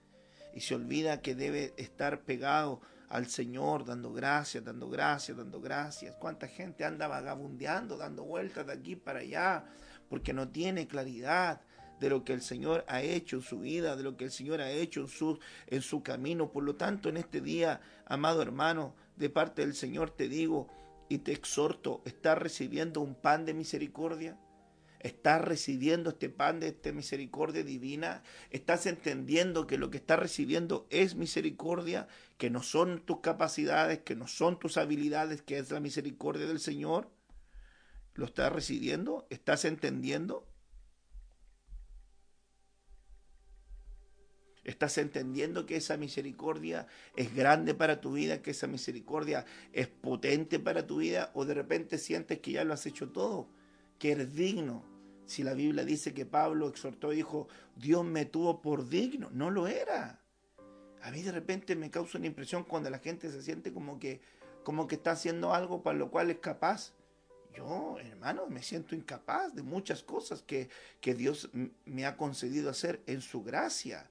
y se olvida que debe estar pegado al Señor, dando gracias, dando gracias, dando gracias. ¿Cuánta gente anda vagabundeando, dando vueltas de aquí para allá, porque no tiene claridad? de lo que el Señor ha hecho en su vida, de lo que el Señor ha hecho en su, en su camino. Por lo tanto, en este día, amado hermano, de parte del Señor te digo y te exhorto, ¿estás recibiendo un pan de misericordia? ¿Estás recibiendo este pan de esta misericordia divina? ¿Estás entendiendo que lo que estás recibiendo es misericordia? Que no son tus capacidades, que no son tus habilidades, que es la misericordia del Señor. ¿Lo estás recibiendo? ¿Estás entendiendo? Estás entendiendo que esa misericordia es grande para tu vida, que esa misericordia es potente para tu vida, o de repente sientes que ya lo has hecho todo, que eres digno. Si la Biblia dice que Pablo exhortó y dijo, Dios me tuvo por digno, no lo era. A mí de repente me causa una impresión cuando la gente se siente como que, como que está haciendo algo para lo cual es capaz. Yo, hermano, me siento incapaz de muchas cosas que, que Dios me ha concedido hacer en su gracia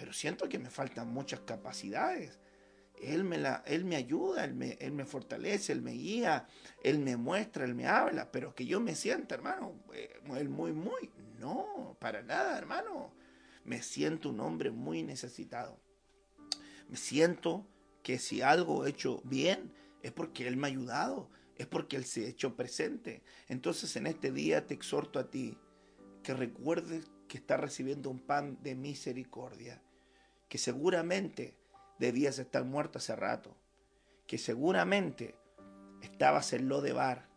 pero siento que me faltan muchas capacidades. Él me, la, él me ayuda, él me, él me fortalece, Él me guía, Él me muestra, Él me habla, pero que yo me sienta, hermano, eh, Él muy, muy, no, para nada, hermano. Me siento un hombre muy necesitado. Me siento que si algo he hecho bien es porque Él me ha ayudado, es porque Él se ha hecho presente. Entonces en este día te exhorto a ti que recuerdes que estás recibiendo un pan de misericordia que seguramente debías estar muerto hace rato, que seguramente estabas en lo de bar,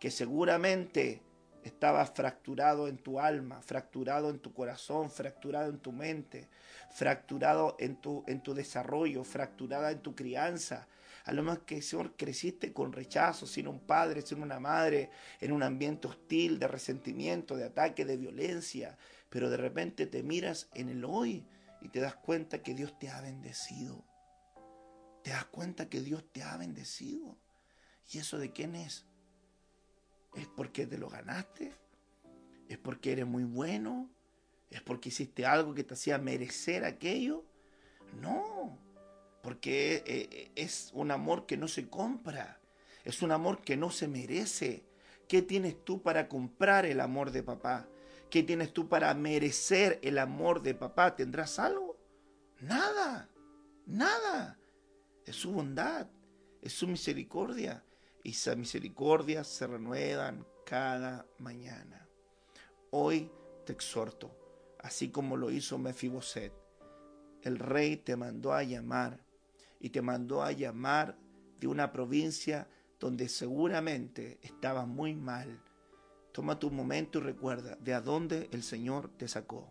que seguramente estabas fracturado en tu alma, fracturado en tu corazón, fracturado en tu mente, fracturado en tu, en tu desarrollo, fracturada en tu crianza. A lo más que Señor creciste con rechazo, sin un padre, sin una madre, en un ambiente hostil, de resentimiento, de ataque, de violencia. Pero de repente te miras en el hoy y te das cuenta que Dios te ha bendecido. Te das cuenta que Dios te ha bendecido. ¿Y eso de quién es? ¿Es porque te lo ganaste? ¿Es porque eres muy bueno? ¿Es porque hiciste algo que te hacía merecer aquello? No, porque eh, eh, es un amor que no se compra, es un amor que no se merece. ¿Qué tienes tú para comprar el amor de papá? ¿Qué tienes tú para merecer el amor de papá? ¿Tendrás algo? Nada, nada. Es su bondad, es su misericordia. Y esa misericordia se renuevan cada mañana. Hoy te exhorto, así como lo hizo Mefiboset. El rey te mandó a llamar y te mandó a llamar de una provincia donde seguramente estaba muy mal Toma tu momento y recuerda de a dónde el Señor te sacó.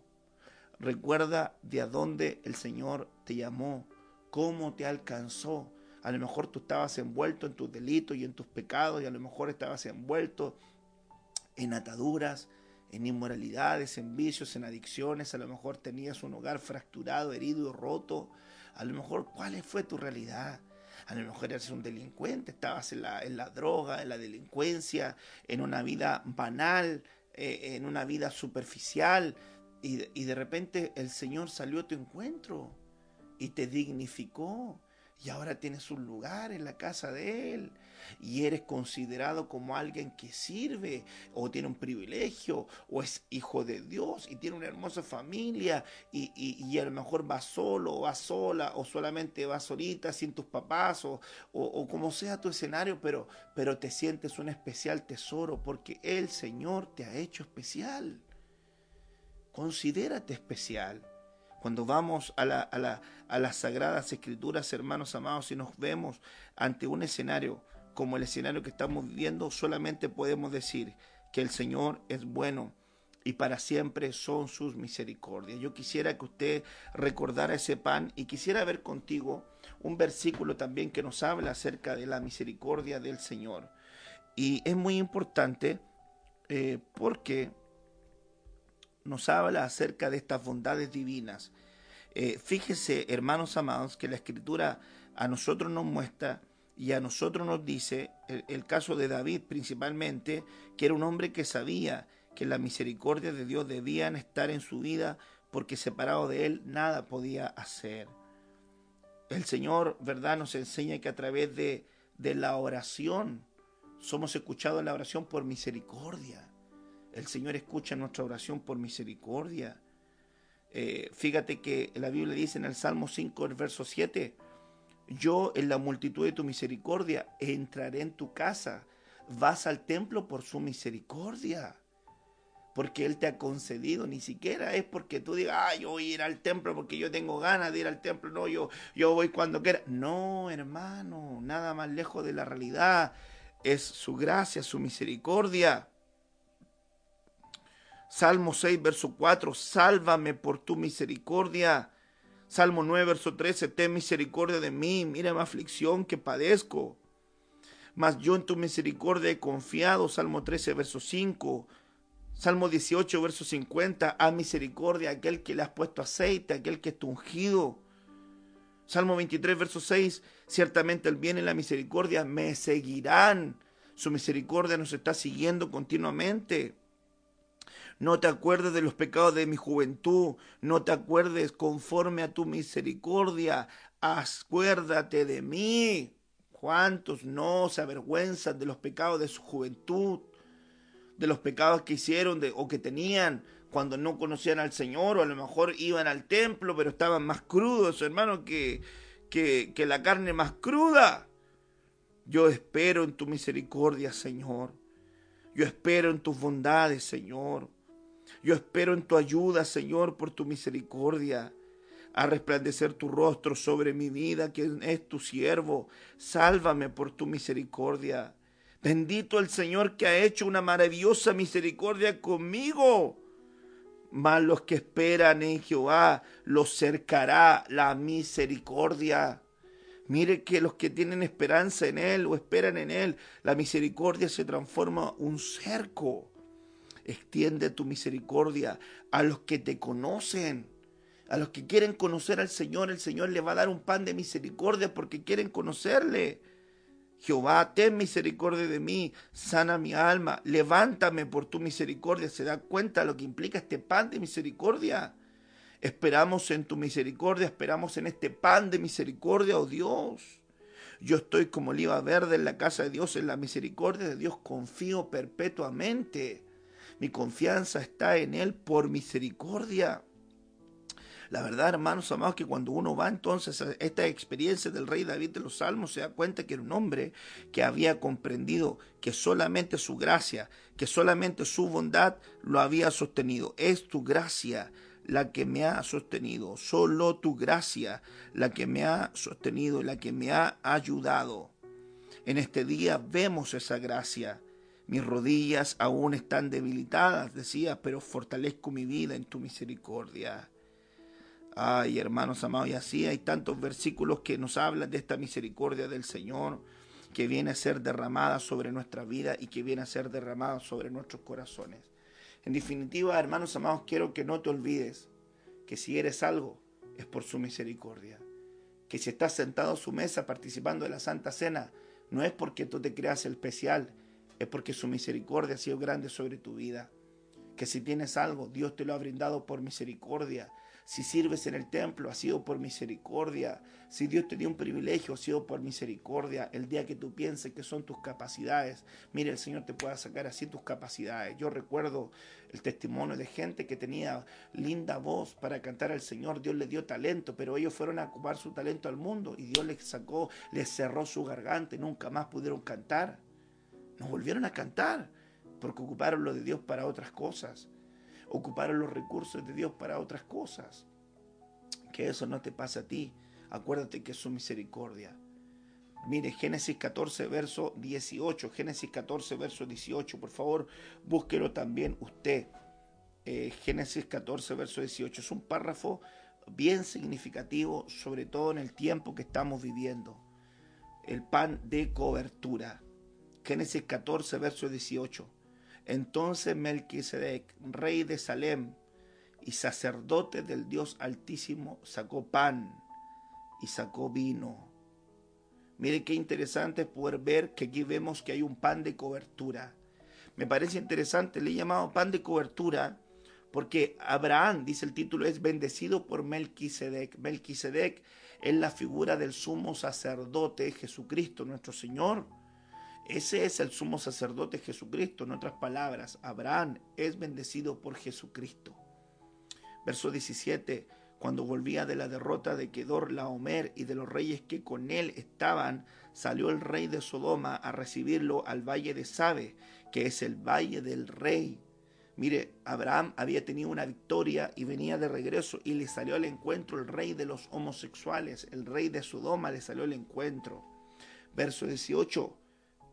Recuerda de a dónde el Señor te llamó, cómo te alcanzó. A lo mejor tú estabas envuelto en tus delitos y en tus pecados y a lo mejor estabas envuelto en ataduras, en inmoralidades, en vicios, en adicciones, a lo mejor tenías un hogar fracturado, herido, roto, a lo mejor cuál fue tu realidad. A lo mejor eres un delincuente, estabas en la, en la droga, en la delincuencia, en una vida banal, eh, en una vida superficial, y, y de repente el Señor salió a tu encuentro y te dignificó y ahora tienes un lugar en la casa de Él y eres considerado como alguien que sirve o tiene un privilegio o es hijo de Dios y tiene una hermosa familia y, y, a lo mejor va solo o va sola o solamente va solita sin tus papás o, o, como sea tu escenario, pero, pero te sientes un especial tesoro porque el Señor te ha hecho especial. Considérate especial. Cuando vamos a, la, a, la, a las sagradas escrituras, hermanos amados, y nos vemos ante un escenario como el escenario que estamos viviendo, solamente podemos decir que el Señor es bueno y para siempre son sus misericordias. Yo quisiera que usted recordara ese pan y quisiera ver contigo un versículo también que nos habla acerca de la misericordia del Señor. Y es muy importante eh, porque nos habla acerca de estas bondades divinas. Eh, fíjese, hermanos amados, que la escritura a nosotros nos muestra y a nosotros nos dice, el, caso de David principalmente, que era un hombre que sabía que la misericordia de Dios debían estar en su vida porque separado de él nada podía hacer. El Señor, ¿verdad?, nos enseña que a través de, de la oración somos escuchados en la oración por misericordia. El Señor escucha nuestra oración por misericordia. Eh, fíjate que la Biblia dice en el Salmo 5, el verso 7, yo en la multitud de tu misericordia entraré en tu casa, vas al templo por su misericordia, porque Él te ha concedido, ni siquiera es porque tú digas, ah, yo voy al templo porque yo tengo ganas de ir al templo, no, yo, yo voy cuando quiera. No, hermano, nada más lejos de la realidad, es su gracia, su misericordia. Salmo 6, verso 4, sálvame por tu misericordia. Salmo 9, verso 13, ten misericordia de mí, mira mi aflicción que padezco. Mas yo en tu misericordia he confiado. Salmo 13, verso 5. Salmo 18, verso 50, a misericordia aquel que le has puesto aceite, aquel que está ungido. Salmo 23, verso 6, ciertamente el bien y la misericordia me seguirán. Su misericordia nos está siguiendo continuamente. No te acuerdes de los pecados de mi juventud, no te acuerdes conforme a tu misericordia, acuérdate de mí. ¿Cuántos no se avergüenzan de los pecados de su juventud, de los pecados que hicieron o que tenían cuando no conocían al Señor o a lo mejor iban al templo pero estaban más crudos, hermano, que, que, que la carne más cruda? Yo espero en tu misericordia, Señor. Yo espero en tus bondades, Señor. Yo espero en tu ayuda, Señor, por tu misericordia. A resplandecer tu rostro sobre mi vida, que es tu siervo. Sálvame por tu misericordia. Bendito el Señor que ha hecho una maravillosa misericordia conmigo. Mas los que esperan en Jehová los cercará la misericordia. Mire que los que tienen esperanza en Él o esperan en Él, la misericordia se transforma un cerco. Extiende tu misericordia a los que te conocen. A los que quieren conocer al Señor, el Señor le va a dar un pan de misericordia porque quieren conocerle. Jehová, ten misericordia de mí, sana mi alma, levántame por tu misericordia. ¿Se da cuenta lo que implica este pan de misericordia? Esperamos en tu misericordia, esperamos en este pan de misericordia, oh Dios. Yo estoy como oliva verde en la casa de Dios, en la misericordia de Dios confío perpetuamente. Mi confianza está en Él por misericordia. La verdad, hermanos amados, que cuando uno va entonces a esta experiencia del rey David de los Salmos, se da cuenta que era un hombre que había comprendido que solamente su gracia, que solamente su bondad lo había sostenido. Es tu gracia la que me ha sostenido, solo tu gracia la que me ha sostenido, la que me ha ayudado. En este día vemos esa gracia mis rodillas aún están debilitadas, decía, pero fortalezco mi vida en tu misericordia. Ay, hermanos amados, y así hay tantos versículos que nos hablan de esta misericordia del Señor que viene a ser derramada sobre nuestra vida y que viene a ser derramada sobre nuestros corazones. En definitiva, hermanos amados, quiero que no te olvides que si eres algo es por su misericordia. Que si estás sentado a su mesa participando de la Santa Cena, no es porque tú te creas especial, es porque su misericordia ha sido grande sobre tu vida. Que si tienes algo, Dios te lo ha brindado por misericordia. Si sirves en el templo, ha sido por misericordia. Si Dios te dio un privilegio, ha sido por misericordia. El día que tú pienses que son tus capacidades, mire, el Señor te pueda sacar así tus capacidades. Yo recuerdo el testimonio de gente que tenía linda voz para cantar al Señor. Dios le dio talento, pero ellos fueron a ocupar su talento al mundo y Dios les sacó, les cerró su garganta y nunca más pudieron cantar. No volvieron a cantar porque ocuparon lo de Dios para otras cosas ocuparon los recursos de Dios para otras cosas. Que eso no te pase a ti. Acuérdate que es su misericordia. Mire, Génesis 14, verso 18. Génesis 14, verso 18. Por favor, búsquelo también usted. Eh, Génesis 14, verso 18. Es un párrafo bien significativo, sobre todo en el tiempo que estamos viviendo. El pan de cobertura. Génesis 14, verso 18. Entonces Melquisedec, rey de Salem y sacerdote del Dios Altísimo, sacó pan y sacó vino. Mire qué interesante es poder ver que aquí vemos que hay un pan de cobertura. Me parece interesante, le he llamado pan de cobertura porque Abraham, dice el título, es bendecido por Melquisedec. Melquisedec es la figura del sumo sacerdote Jesucristo, nuestro Señor ese es el sumo sacerdote Jesucristo. En otras palabras, Abraham es bendecido por Jesucristo. Verso 17. Cuando volvía de la derrota de Kedor Laomer y de los reyes que con él estaban, salió el rey de Sodoma a recibirlo al valle de Sabe, que es el valle del rey. Mire, Abraham había tenido una victoria y venía de regreso y le salió al encuentro el rey de los homosexuales, el rey de Sodoma le salió al encuentro. Verso 18.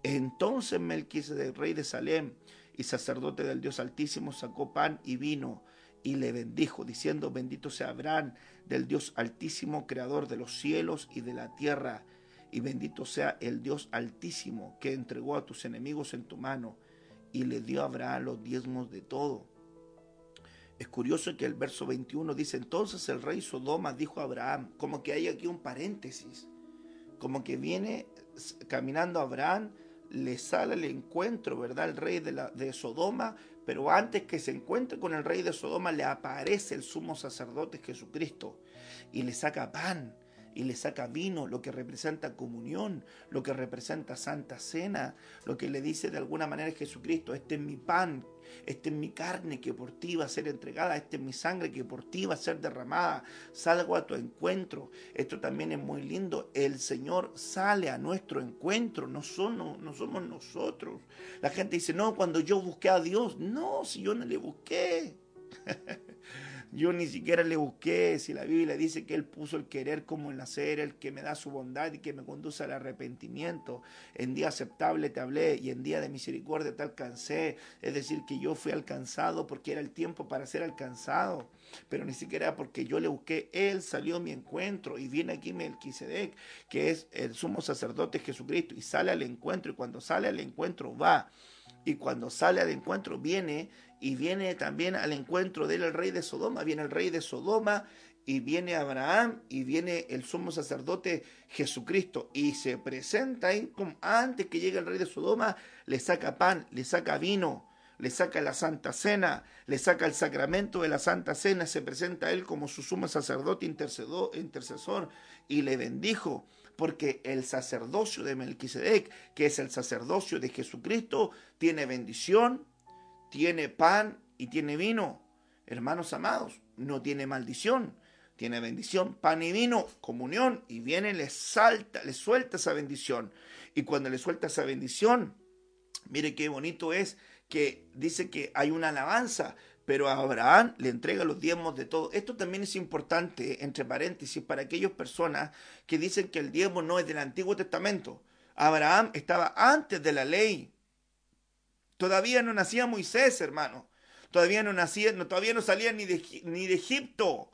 Entonces Melquisedec, rey de Salem y sacerdote del Dios Altísimo, sacó pan y vino y le bendijo, diciendo, bendito sea Abraham del Dios Altísimo, creador de los cielos y de la tierra, y bendito sea el Dios Altísimo que entregó a tus enemigos en tu mano y le dio a Abraham los diezmos de todo. Es curioso que el verso 21 dice, entonces el rey Sodoma dijo a Abraham, como que hay aquí un paréntesis, como que viene caminando Abraham le sale al encuentro, ¿verdad? El rey de, de Sodoma, pero antes que se encuentre con el rey de Sodoma le aparece el sumo sacerdote Jesucristo y le saca pan y le saca vino, lo que representa comunión, lo que representa santa cena, lo que le dice de alguna manera Jesucristo, este es mi pan, este es mi carne que por ti va a ser entregada, este es mi sangre que por ti va a ser derramada, salgo a tu encuentro. Esto también es muy lindo, el Señor sale a nuestro encuentro, no, no somos nosotros. La gente dice, no, cuando yo busqué a Dios, no, si yo no le busqué. Yo ni siquiera le busqué si la Biblia dice que Él puso el querer como el hacer, el que me da su bondad y que me conduce al arrepentimiento. En día aceptable te hablé y en día de misericordia te alcancé. Es decir, que yo fui alcanzado porque era el tiempo para ser alcanzado. Pero ni siquiera porque yo le busqué, Él salió a mi encuentro y viene aquí Melquisedec, que es el sumo sacerdote Jesucristo, y sale al encuentro y cuando sale al encuentro va. Y cuando sale al encuentro viene y viene también al encuentro de rey de Sodoma, viene el rey de Sodoma y viene Abraham y viene el sumo sacerdote Jesucristo y se presenta ahí como antes que llegue el rey de Sodoma, le saca pan, le saca vino, le saca la santa cena, le saca el sacramento de la santa cena, se presenta a él como su sumo sacerdote intercesor y le bendijo, porque el sacerdocio de Melquisedec, que es el sacerdocio de Jesucristo, tiene bendición, tiene pan y tiene vino. Hermanos amados, no tiene maldición, tiene bendición, pan y vino, comunión, y viene, le salta, le suelta esa bendición. Y cuando le suelta esa bendición, mire qué bonito es que dice que hay una alabanza, pero a Abraham le entrega los diezmos de todo. Esto también es importante, entre paréntesis, para aquellas personas que dicen que el diezmo no es del Antiguo Testamento. Abraham estaba antes de la ley, Todavía no nacía Moisés, hermano. Todavía no nacía, todavía no salía ni de, ni de Egipto.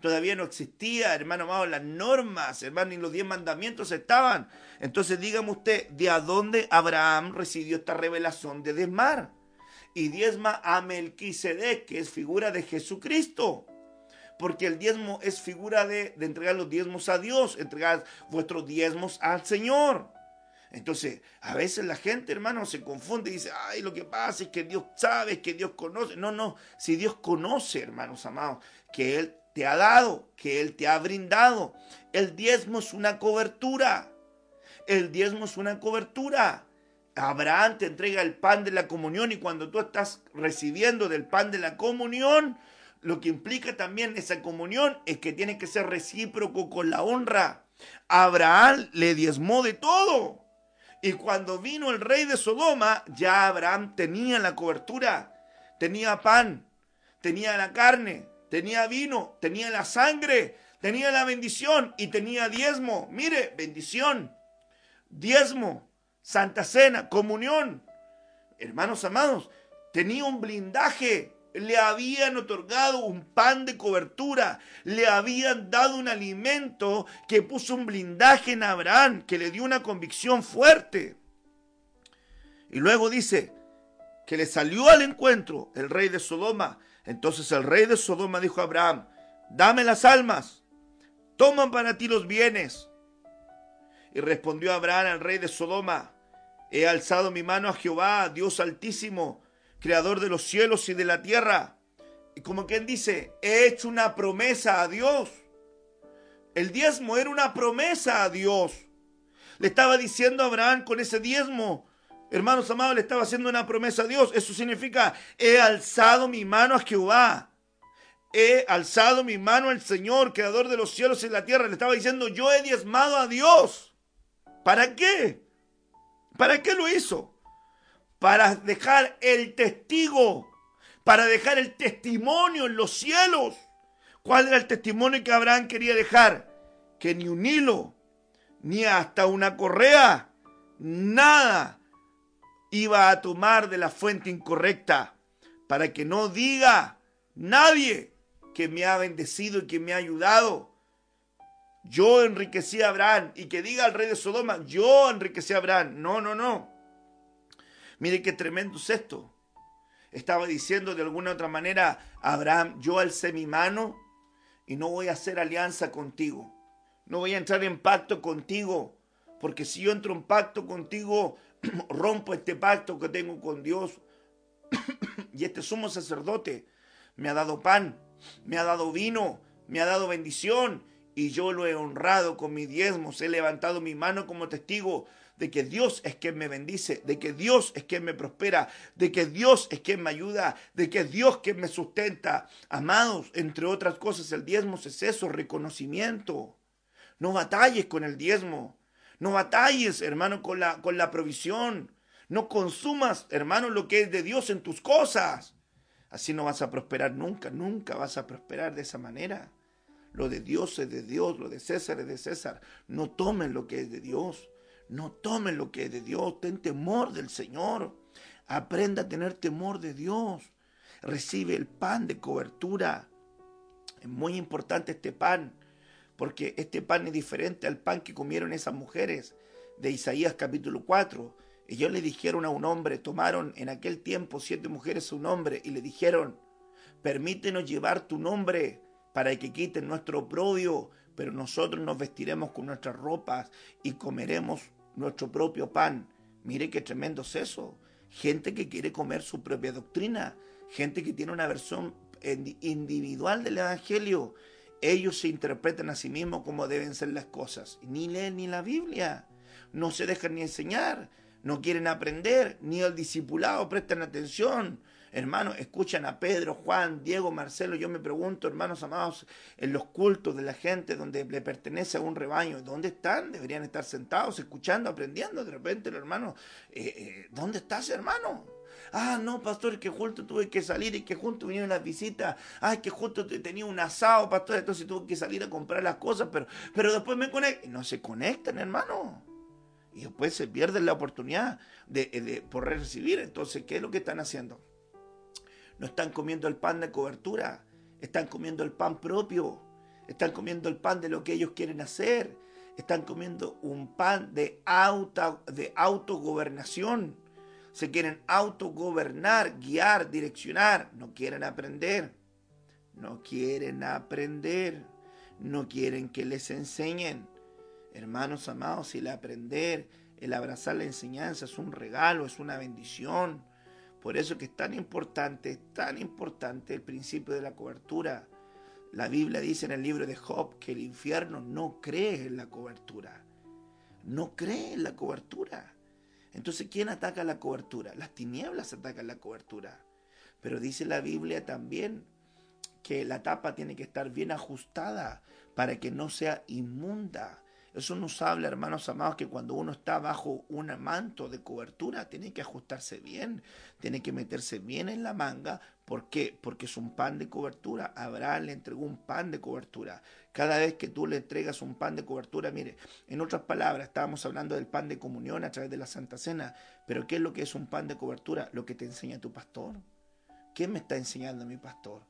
Todavía no existía, hermano amado, las normas, hermano, ni los diez mandamientos estaban. Entonces dígame usted, ¿de a dónde Abraham recibió esta revelación de desmar? Y diezma a Melquisedec, que es figura de Jesucristo. Porque el diezmo es figura de, de entregar los diezmos a Dios, entregar vuestros diezmos al Señor. Entonces, a veces la gente, hermano, se confunde y dice, ay, lo que pasa es que Dios sabe, que Dios conoce. No, no, si Dios conoce, hermanos amados, que Él te ha dado, que Él te ha brindado. El diezmo es una cobertura. El diezmo es una cobertura. Abraham te entrega el pan de la comunión y cuando tú estás recibiendo del pan de la comunión, lo que implica también esa comunión es que tiene que ser recíproco con la honra. Abraham le diezmó de todo. Y cuando vino el rey de Sodoma, ya Abraham tenía la cobertura, tenía pan, tenía la carne, tenía vino, tenía la sangre, tenía la bendición y tenía diezmo. Mire, bendición, diezmo, santa cena, comunión. Hermanos amados, tenía un blindaje le habían otorgado un pan de cobertura, le habían dado un alimento que puso un blindaje en Abraham, que le dio una convicción fuerte. Y luego dice que le salió al encuentro el rey de Sodoma. Entonces el rey de Sodoma dijo a Abraham, dame las almas, toman para ti los bienes. Y respondió Abraham al rey de Sodoma, he alzado mi mano a Jehová, Dios altísimo, creador de los cielos y de la tierra. Y como quien dice, he hecho una promesa a Dios. El diezmo era una promesa a Dios. Le estaba diciendo Abraham con ese diezmo, hermanos amados, le estaba haciendo una promesa a Dios. Eso significa, he alzado mi mano a Jehová. He alzado mi mano al Señor, creador de los cielos y la tierra. Le estaba diciendo, yo he diezmado a Dios. ¿Para qué? ¿Para qué lo hizo? para dejar el testigo, para dejar el testimonio en los cielos. ¿Cuál era el testimonio que Abraham quería dejar? Que ni un hilo, ni hasta una correa, nada iba a tomar de la fuente incorrecta, para que no diga nadie que me ha bendecido y que me ha ayudado. Yo enriquecí a Abraham y que diga al rey de Sodoma, yo enriquecí a Abraham. No, no, no. Mire qué tremendo es esto. Estaba diciendo de alguna otra manera, Abraham, yo alcé mi mano y no voy a hacer alianza contigo. No voy a entrar en pacto contigo. Porque si yo entro en pacto contigo, rompo este pacto que tengo con Dios. y este sumo sacerdote me ha dado pan, me ha dado vino, me ha dado bendición. Y yo lo he honrado con mis diezmos. He levantado mi mano como testigo de que Dios es quien me bendice, de que Dios es quien me prospera, de que Dios es quien me ayuda, de que Dios quien me sustenta. Amados, entre otras cosas, el diezmo es eso, reconocimiento. No batalles con el diezmo. No batalles, hermano, con la, con la provisión. No consumas, hermano, lo que es de Dios en tus cosas. Así no vas a prosperar nunca, nunca vas a prosperar de esa manera. Lo de Dios es de Dios, lo de César es de César. No tomen lo que es de Dios. No tomen lo que es de Dios, ten temor del Señor. Aprenda a tener temor de Dios. Recibe el pan de cobertura. Es muy importante este pan, porque este pan es diferente al pan que comieron esas mujeres de Isaías capítulo 4. Ellos le dijeron a un hombre, tomaron en aquel tiempo siete mujeres un hombre y le dijeron, permítenos llevar tu nombre para que quiten nuestro oprobio, pero nosotros nos vestiremos con nuestras ropas y comeremos nuestro propio pan. Mire qué tremendo es eso. Gente que quiere comer su propia doctrina, gente que tiene una versión individual del Evangelio. Ellos se interpretan a sí mismos como deben ser las cosas. Ni leen ni la Biblia. No se dejan ni enseñar. No quieren aprender. Ni el discipulado prestan atención hermanos, escuchan a Pedro, Juan, Diego, Marcelo. Yo me pregunto, hermanos amados, en los cultos de la gente donde le pertenece a un rebaño, ¿dónde están? Deberían estar sentados, escuchando, aprendiendo. De repente, el hermano, eh, eh, ¿dónde estás, hermano? Ah, no, pastor, que justo tuve que salir y que junto vinieron las visitas. Ay, que justo tenía un asado, pastor, entonces tuve que salir a comprar las cosas, pero, pero después me conecté. No se conectan, hermano. Y después se pierden la oportunidad de, de poder recibir. Entonces, ¿qué es lo que están haciendo? No están comiendo el pan de cobertura, están comiendo el pan propio, están comiendo el pan de lo que ellos quieren hacer, están comiendo un pan de, auto, de autogobernación. Se quieren autogobernar, guiar, direccionar. No quieren aprender. No quieren aprender. No quieren que les enseñen. Hermanos amados, el aprender, el abrazar la enseñanza es un regalo, es una bendición. Por eso que es tan importante, tan importante el principio de la cobertura. La Biblia dice en el libro de Job que el infierno no cree en la cobertura. No cree en la cobertura. Entonces, ¿quién ataca la cobertura? Las tinieblas atacan la cobertura. Pero dice la Biblia también que la tapa tiene que estar bien ajustada para que no sea inmunda. Eso nos habla, hermanos amados, que cuando uno está bajo un manto de cobertura, tiene que ajustarse bien, tiene que meterse bien en la manga. ¿Por qué? Porque es un pan de cobertura. Abraham le entregó un pan de cobertura. Cada vez que tú le entregas un pan de cobertura, mire, en otras palabras, estábamos hablando del pan de comunión a través de la Santa Cena, pero ¿qué es lo que es un pan de cobertura? Lo que te enseña tu pastor. ¿Qué me está enseñando mi pastor?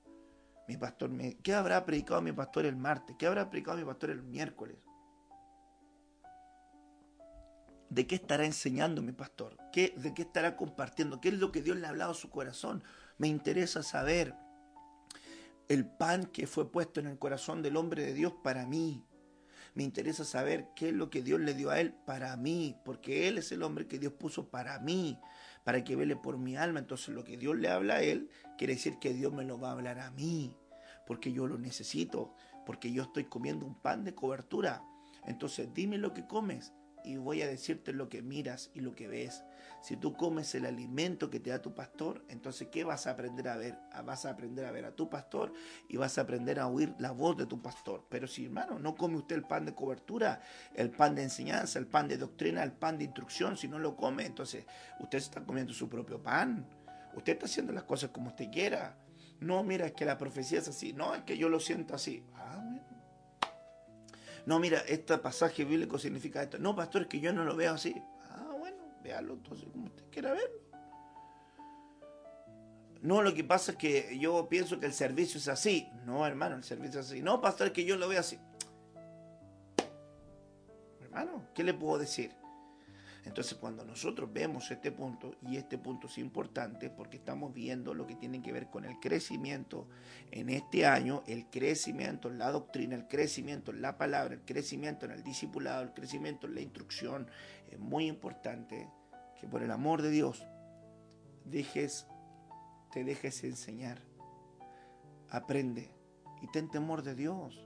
Mi pastor, me, ¿qué habrá predicado mi pastor el martes? ¿Qué habrá predicado mi pastor el miércoles? ¿De qué estará enseñando mi pastor? ¿Qué, ¿De qué estará compartiendo? ¿Qué es lo que Dios le ha hablado a su corazón? Me interesa saber el pan que fue puesto en el corazón del hombre de Dios para mí. Me interesa saber qué es lo que Dios le dio a él para mí, porque él es el hombre que Dios puso para mí, para que vele por mi alma. Entonces lo que Dios le habla a él quiere decir que Dios me lo va a hablar a mí, porque yo lo necesito, porque yo estoy comiendo un pan de cobertura. Entonces dime lo que comes y voy a decirte lo que miras y lo que ves. Si tú comes el alimento que te da tu pastor, entonces ¿qué vas a aprender a ver? Ah, vas a aprender a ver a tu pastor y vas a aprender a oír la voz de tu pastor. Pero si hermano, no come usted el pan de cobertura, el pan de enseñanza, el pan de doctrina, el pan de instrucción, si no lo come, entonces usted está comiendo su propio pan. Usted está haciendo las cosas como usted quiera. No, mira, es que la profecía es así. No, es que yo lo siento así. Ah, no, mira, este pasaje bíblico significa esto. No, pastor, es que yo no lo veo así. Ah, bueno, véalo entonces como usted quiera verlo. No, lo que pasa es que yo pienso que el servicio es así. No, hermano, el servicio es así. No, pastor, es que yo lo veo así. Hermano, ¿qué le puedo decir? Entonces cuando nosotros vemos este punto, y este punto es importante porque estamos viendo lo que tiene que ver con el crecimiento en este año, el crecimiento en la doctrina, el crecimiento en la palabra, el crecimiento en el discipulado, el crecimiento en la instrucción, es muy importante que por el amor de Dios dejes, te dejes enseñar, aprende y ten temor de Dios,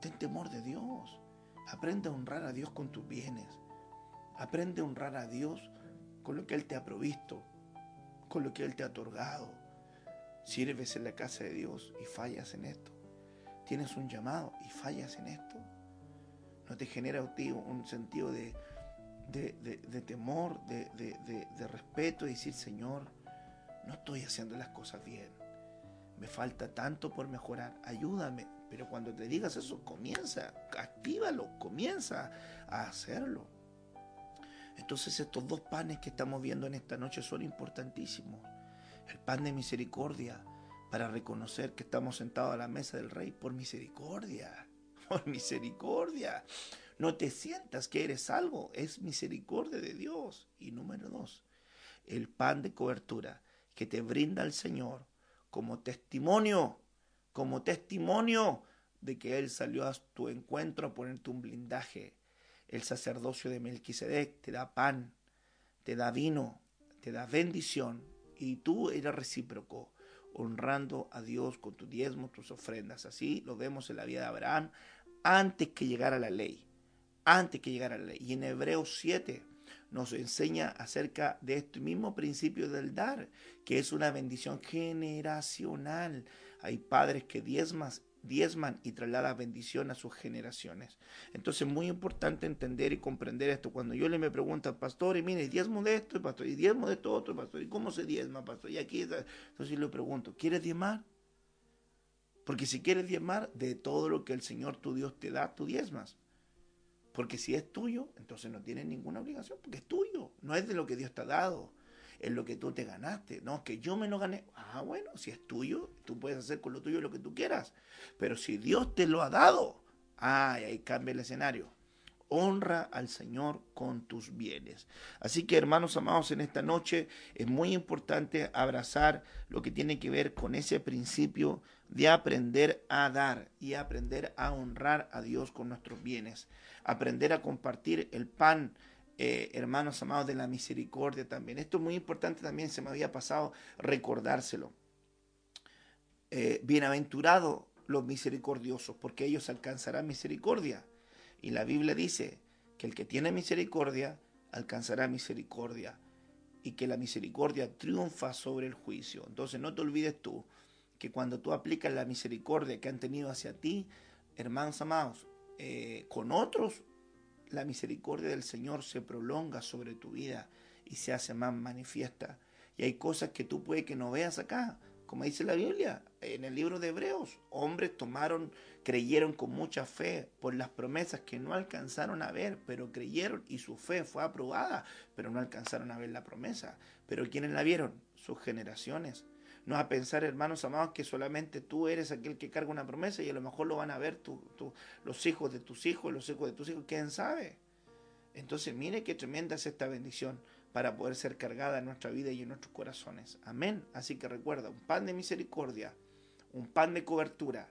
ten temor de Dios, aprende a honrar a Dios con tus bienes Aprende a honrar a Dios con lo que Él te ha provisto, con lo que Él te ha otorgado. Sirves en la casa de Dios y fallas en esto. Tienes un llamado y fallas en esto. No te genera un sentido de, de, temor, de, de respeto y decir, Señor, no estoy haciendo las cosas bien. Me falta tanto por mejorar. Ayúdame. Pero cuando te digas eso, comienza, actívalo, comienza a hacerlo. Entonces estos dos panes que estamos viendo en esta noche son importantísimos. El pan de misericordia para reconocer que estamos sentados a la mesa del rey por misericordia, por misericordia. No te sientas que eres algo, es misericordia de Dios. Y número dos, el pan de cobertura que te brinda el Señor como testimonio, como testimonio de que Él salió a tu encuentro a ponerte un blindaje el sacerdocio de Melquisedec, te da pan, te da vino, te da bendición, y tú eres recíproco, honrando a Dios con tus diezmos, tus ofrendas. Así lo vemos en la vida de Abraham antes que llegara la ley, antes que llegara la ley. Y en Hebreos 7 nos enseña acerca de este mismo principio del dar, que es una bendición generacional. Hay padres que diezmas diezman y traslada bendición a sus generaciones. Entonces es muy importante entender y comprender esto. Cuando yo le me pregunto, pastor, y mire, diezmo de esto, pastor, y diezmo de esto otro, pastor, ¿y cómo se diezma, pastor? Y aquí, entonces le pregunto, ¿quieres diezmar? Porque si quieres diezmar, de todo lo que el Señor tu Dios te da, tú diezmas. Porque si es tuyo, entonces no tienes ninguna obligación, porque es tuyo, no es de lo que Dios te ha dado es lo que tú te ganaste. No, que yo me lo gané. Ah, bueno, si es tuyo, tú puedes hacer con lo tuyo lo que tú quieras. Pero si Dios te lo ha dado, ah, ahí cambia el escenario. honra al Señor con tus bienes. Así que hermanos amados, en esta noche es muy importante abrazar lo que tiene que ver con ese principio de aprender a dar y aprender a honrar a Dios con nuestros bienes, aprender a compartir el pan. Eh, hermanos amados de la misericordia también. Esto es muy importante también, se me había pasado recordárselo. Eh, bienaventurados los misericordiosos, porque ellos alcanzarán misericordia. Y la Biblia dice que el que tiene misericordia alcanzará misericordia y que la misericordia triunfa sobre el juicio. Entonces no te olvides tú que cuando tú aplicas la misericordia que han tenido hacia ti, hermanos amados, eh, con otros, la misericordia del Señor se prolonga sobre tu vida y se hace más manifiesta. Y hay cosas que tú puedes que no veas acá, como dice la Biblia en el libro de Hebreos, hombres tomaron, creyeron con mucha fe por las promesas que no alcanzaron a ver, pero creyeron y su fe fue aprobada, pero no alcanzaron a ver la promesa. Pero ¿quiénes la vieron? Sus generaciones. No a pensar, hermanos amados, que solamente tú eres aquel que carga una promesa y a lo mejor lo van a ver los hijos de tus hijos, los hijos de tus hijos, quién sabe. Entonces, mire qué tremenda es esta bendición para poder ser cargada en nuestra vida y en nuestros corazones. Amén. Así que recuerda, un pan de misericordia, un pan de cobertura,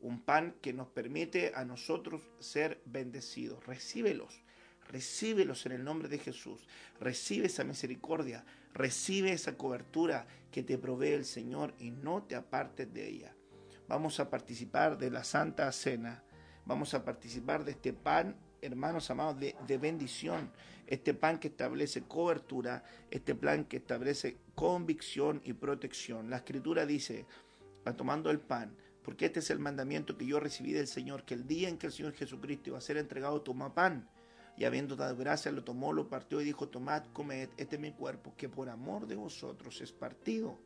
un pan que nos permite a nosotros ser bendecidos. Recíbelos, recíbelos en el nombre de Jesús. Recibe esa misericordia, recibe esa cobertura que te provee el Señor y no te apartes de ella. Vamos a participar de la Santa Cena. Vamos a participar de este pan hermanos amados, de, bendición. Este pan que establece cobertura, este plan que establece convicción y protección. La escritura dice, tomando el pan, porque este es el mandamiento que yo recibí del Señor, que el día en que el Señor Jesucristo iba a ser entregado, toma pan. Y habiendo dado gracias, lo tomó, lo partió y dijo, tomad, comed, este es mi cuerpo, que por amor de vosotros es partido.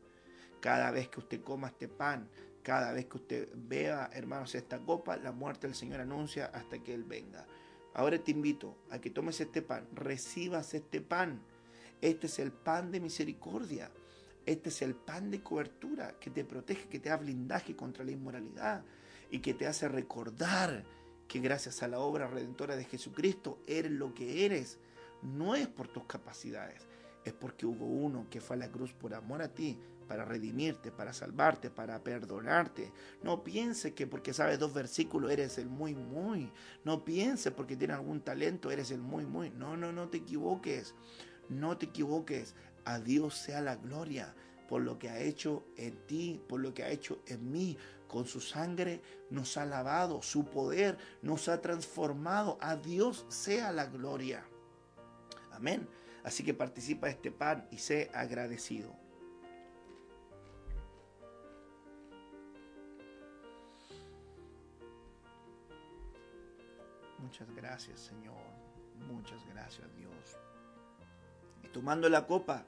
Cada vez que usted coma este pan, cada vez que usted vea, hermanos, esta copa, la muerte del Señor anuncia hasta que Él venga. Ahora te invito a que tomes este pan, recibas este pan. Este es el pan de misericordia. Este es el pan de cobertura que te protege, que te da blindaje contra la inmoralidad y que te hace recordar que gracias a la obra redentora de Jesucristo eres lo que eres. No es por tus capacidades, es porque hubo uno que fue a la cruz por amor a ti, para redimirte, para salvarte, para perdonarte. No piense que porque sabes dos versículos eres el muy, muy. No piense porque tienes algún talento eres el muy, muy. No, no, no te equivoques. No te equivoques. A Dios sea la gloria por lo que ha hecho en ti, por lo que ha hecho en mí. Con su sangre nos ha lavado, su poder nos ha transformado. A Dios sea la gloria. Amén. Así que participa de este pan y sé agradecido. Muchas gracias, Señor. Muchas gracias, Dios. Y tomando la copa,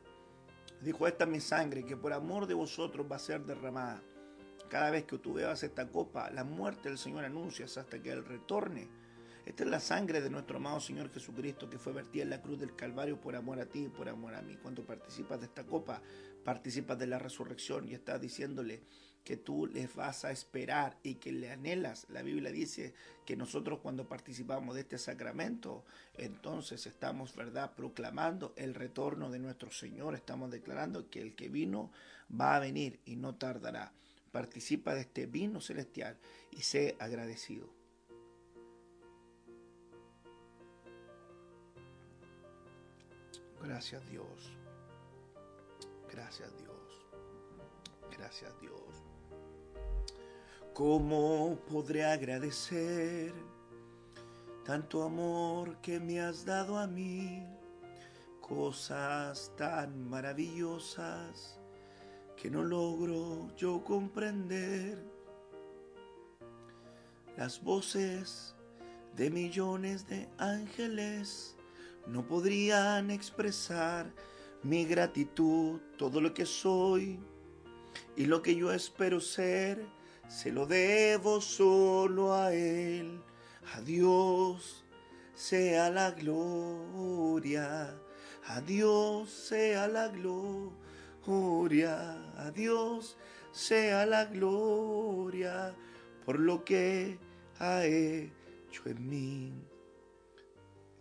dijo, esta es mi sangre, que por amor de vosotros va a ser derramada. Cada vez que tú bebas esta copa, la muerte del Señor anuncias hasta que Él retorne. Esta es la sangre de nuestro amado Señor Jesucristo que fue vertida en la cruz del Calvario por amor a ti y por amor a mí. Cuando participas de esta copa, participas de la resurrección y estás diciéndole, que tú les vas a esperar y que le anhelas. La Biblia dice que nosotros cuando participamos de este sacramento, entonces estamos, ¿verdad?, proclamando el retorno de nuestro Señor, estamos declarando que el que vino va a venir y no tardará. Participa de este vino celestial y sé agradecido. Gracias Dios. Gracias Dios. Gracias Dios. ¿Cómo podré agradecer tanto amor que me has dado a mí? Cosas tan maravillosas que no logro yo comprender. Las voces de millones de ángeles no podrían expresar mi gratitud, todo lo que soy y lo que yo espero ser se lo debo solo a Él. A Dios sea la gloria, a Dios sea la gloria, a Dios sea la gloria por lo que ha hecho en mí.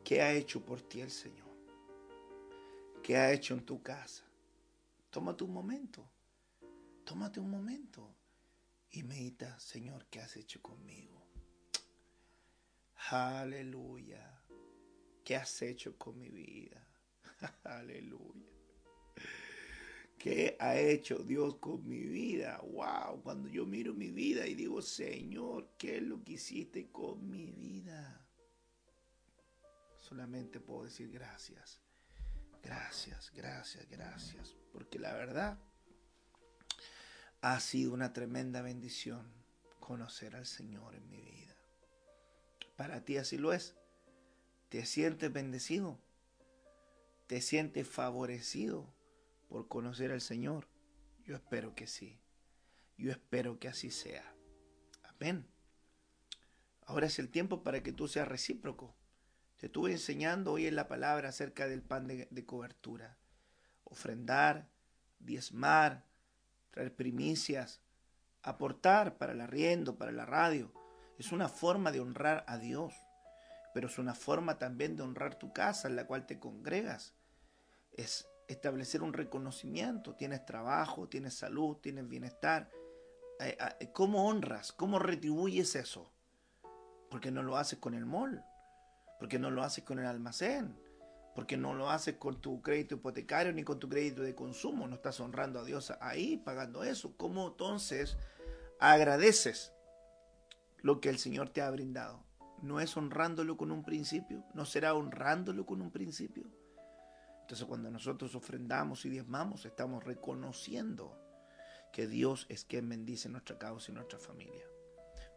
¿Qué ha hecho por ti el Señor? ¿Qué ha hecho en tu casa? Tómate un momento. Tómate un momento y medita, Señor, ¿qué has hecho conmigo? Aleluya. ¿Qué has hecho con mi vida? Aleluya. ¿Qué ha hecho Dios con mi vida? Wow, cuando yo miro mi vida y digo, Señor, ¿qué es lo que hiciste con mi vida? Solamente puedo decir gracias. Gracias, gracias, gracias. Porque la verdad ha sido una tremenda bendición conocer al Señor en mi vida. Para ti así lo es. ¿Te sientes bendecido? ¿Te sientes favorecido por conocer al Señor? Yo espero que sí. Yo espero que así sea. Amén. Ahora es el tiempo para que tú seas recíproco. Te estuve enseñando hoy en la palabra acerca del pan de, cobertura. Ofrendar, diezmar, traer primicias, aportar para el arriendo, para la radio. Es una forma de honrar a Dios, pero es una forma también de honrar tu casa en la cual te congregas. Es establecer un reconocimiento. Tienes trabajo, tienes salud, tienes bienestar. Eh, eh, ¿Cómo honras? ¿Cómo retribuyes eso? Porque no lo haces con el mall, porque no lo haces con el almacén, porque no lo haces con tu crédito hipotecario ni con tu crédito de consumo, no estás honrando a Dios ahí pagando eso. ¿Cómo entonces agradeces lo que el Señor te ha brindado? ¿No es honrándolo con un principio? ¿No será honrándolo con un principio? Entonces cuando nosotros ofrendamos y diezmamos, estamos reconociendo que Dios es quien bendice nuestra causa y nuestra familia.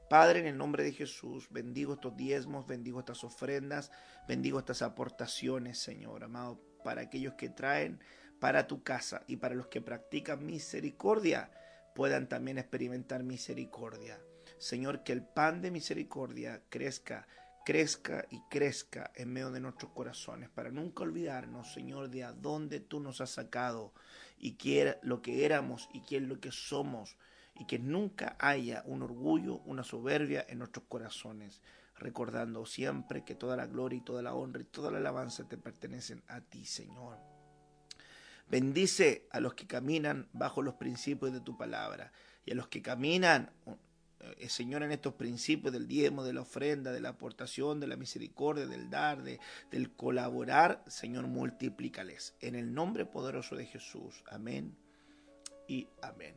Padre, en el nombre de Jesús, bendigo estos diezmos, bendigo estas ofrendas, bendigo estas aportaciones, Señor, amado, para aquellos que traen para tu casa y para los que practican misericordia, puedan también experimentar misericordia. Señor, que el pan de misericordia crezca, crezca y crezca en medio de nuestros corazones, para nunca olvidarnos, Señor, de a dónde tú nos has sacado y qué lo que éramos y es lo que somos y que nunca haya un orgullo, una soberbia en nuestros corazones, recordando siempre que toda la gloria y toda la honra y toda la alabanza te pertenecen a ti, Señor. Bendice a los que caminan bajo los principios de tu palabra y a los que caminan, Señor, en estos principios del diezmo, de la ofrenda, de la aportación, de la misericordia, del dar, de, del colaborar, Señor, multiplícales. En el nombre poderoso de Jesús. Amén y amén.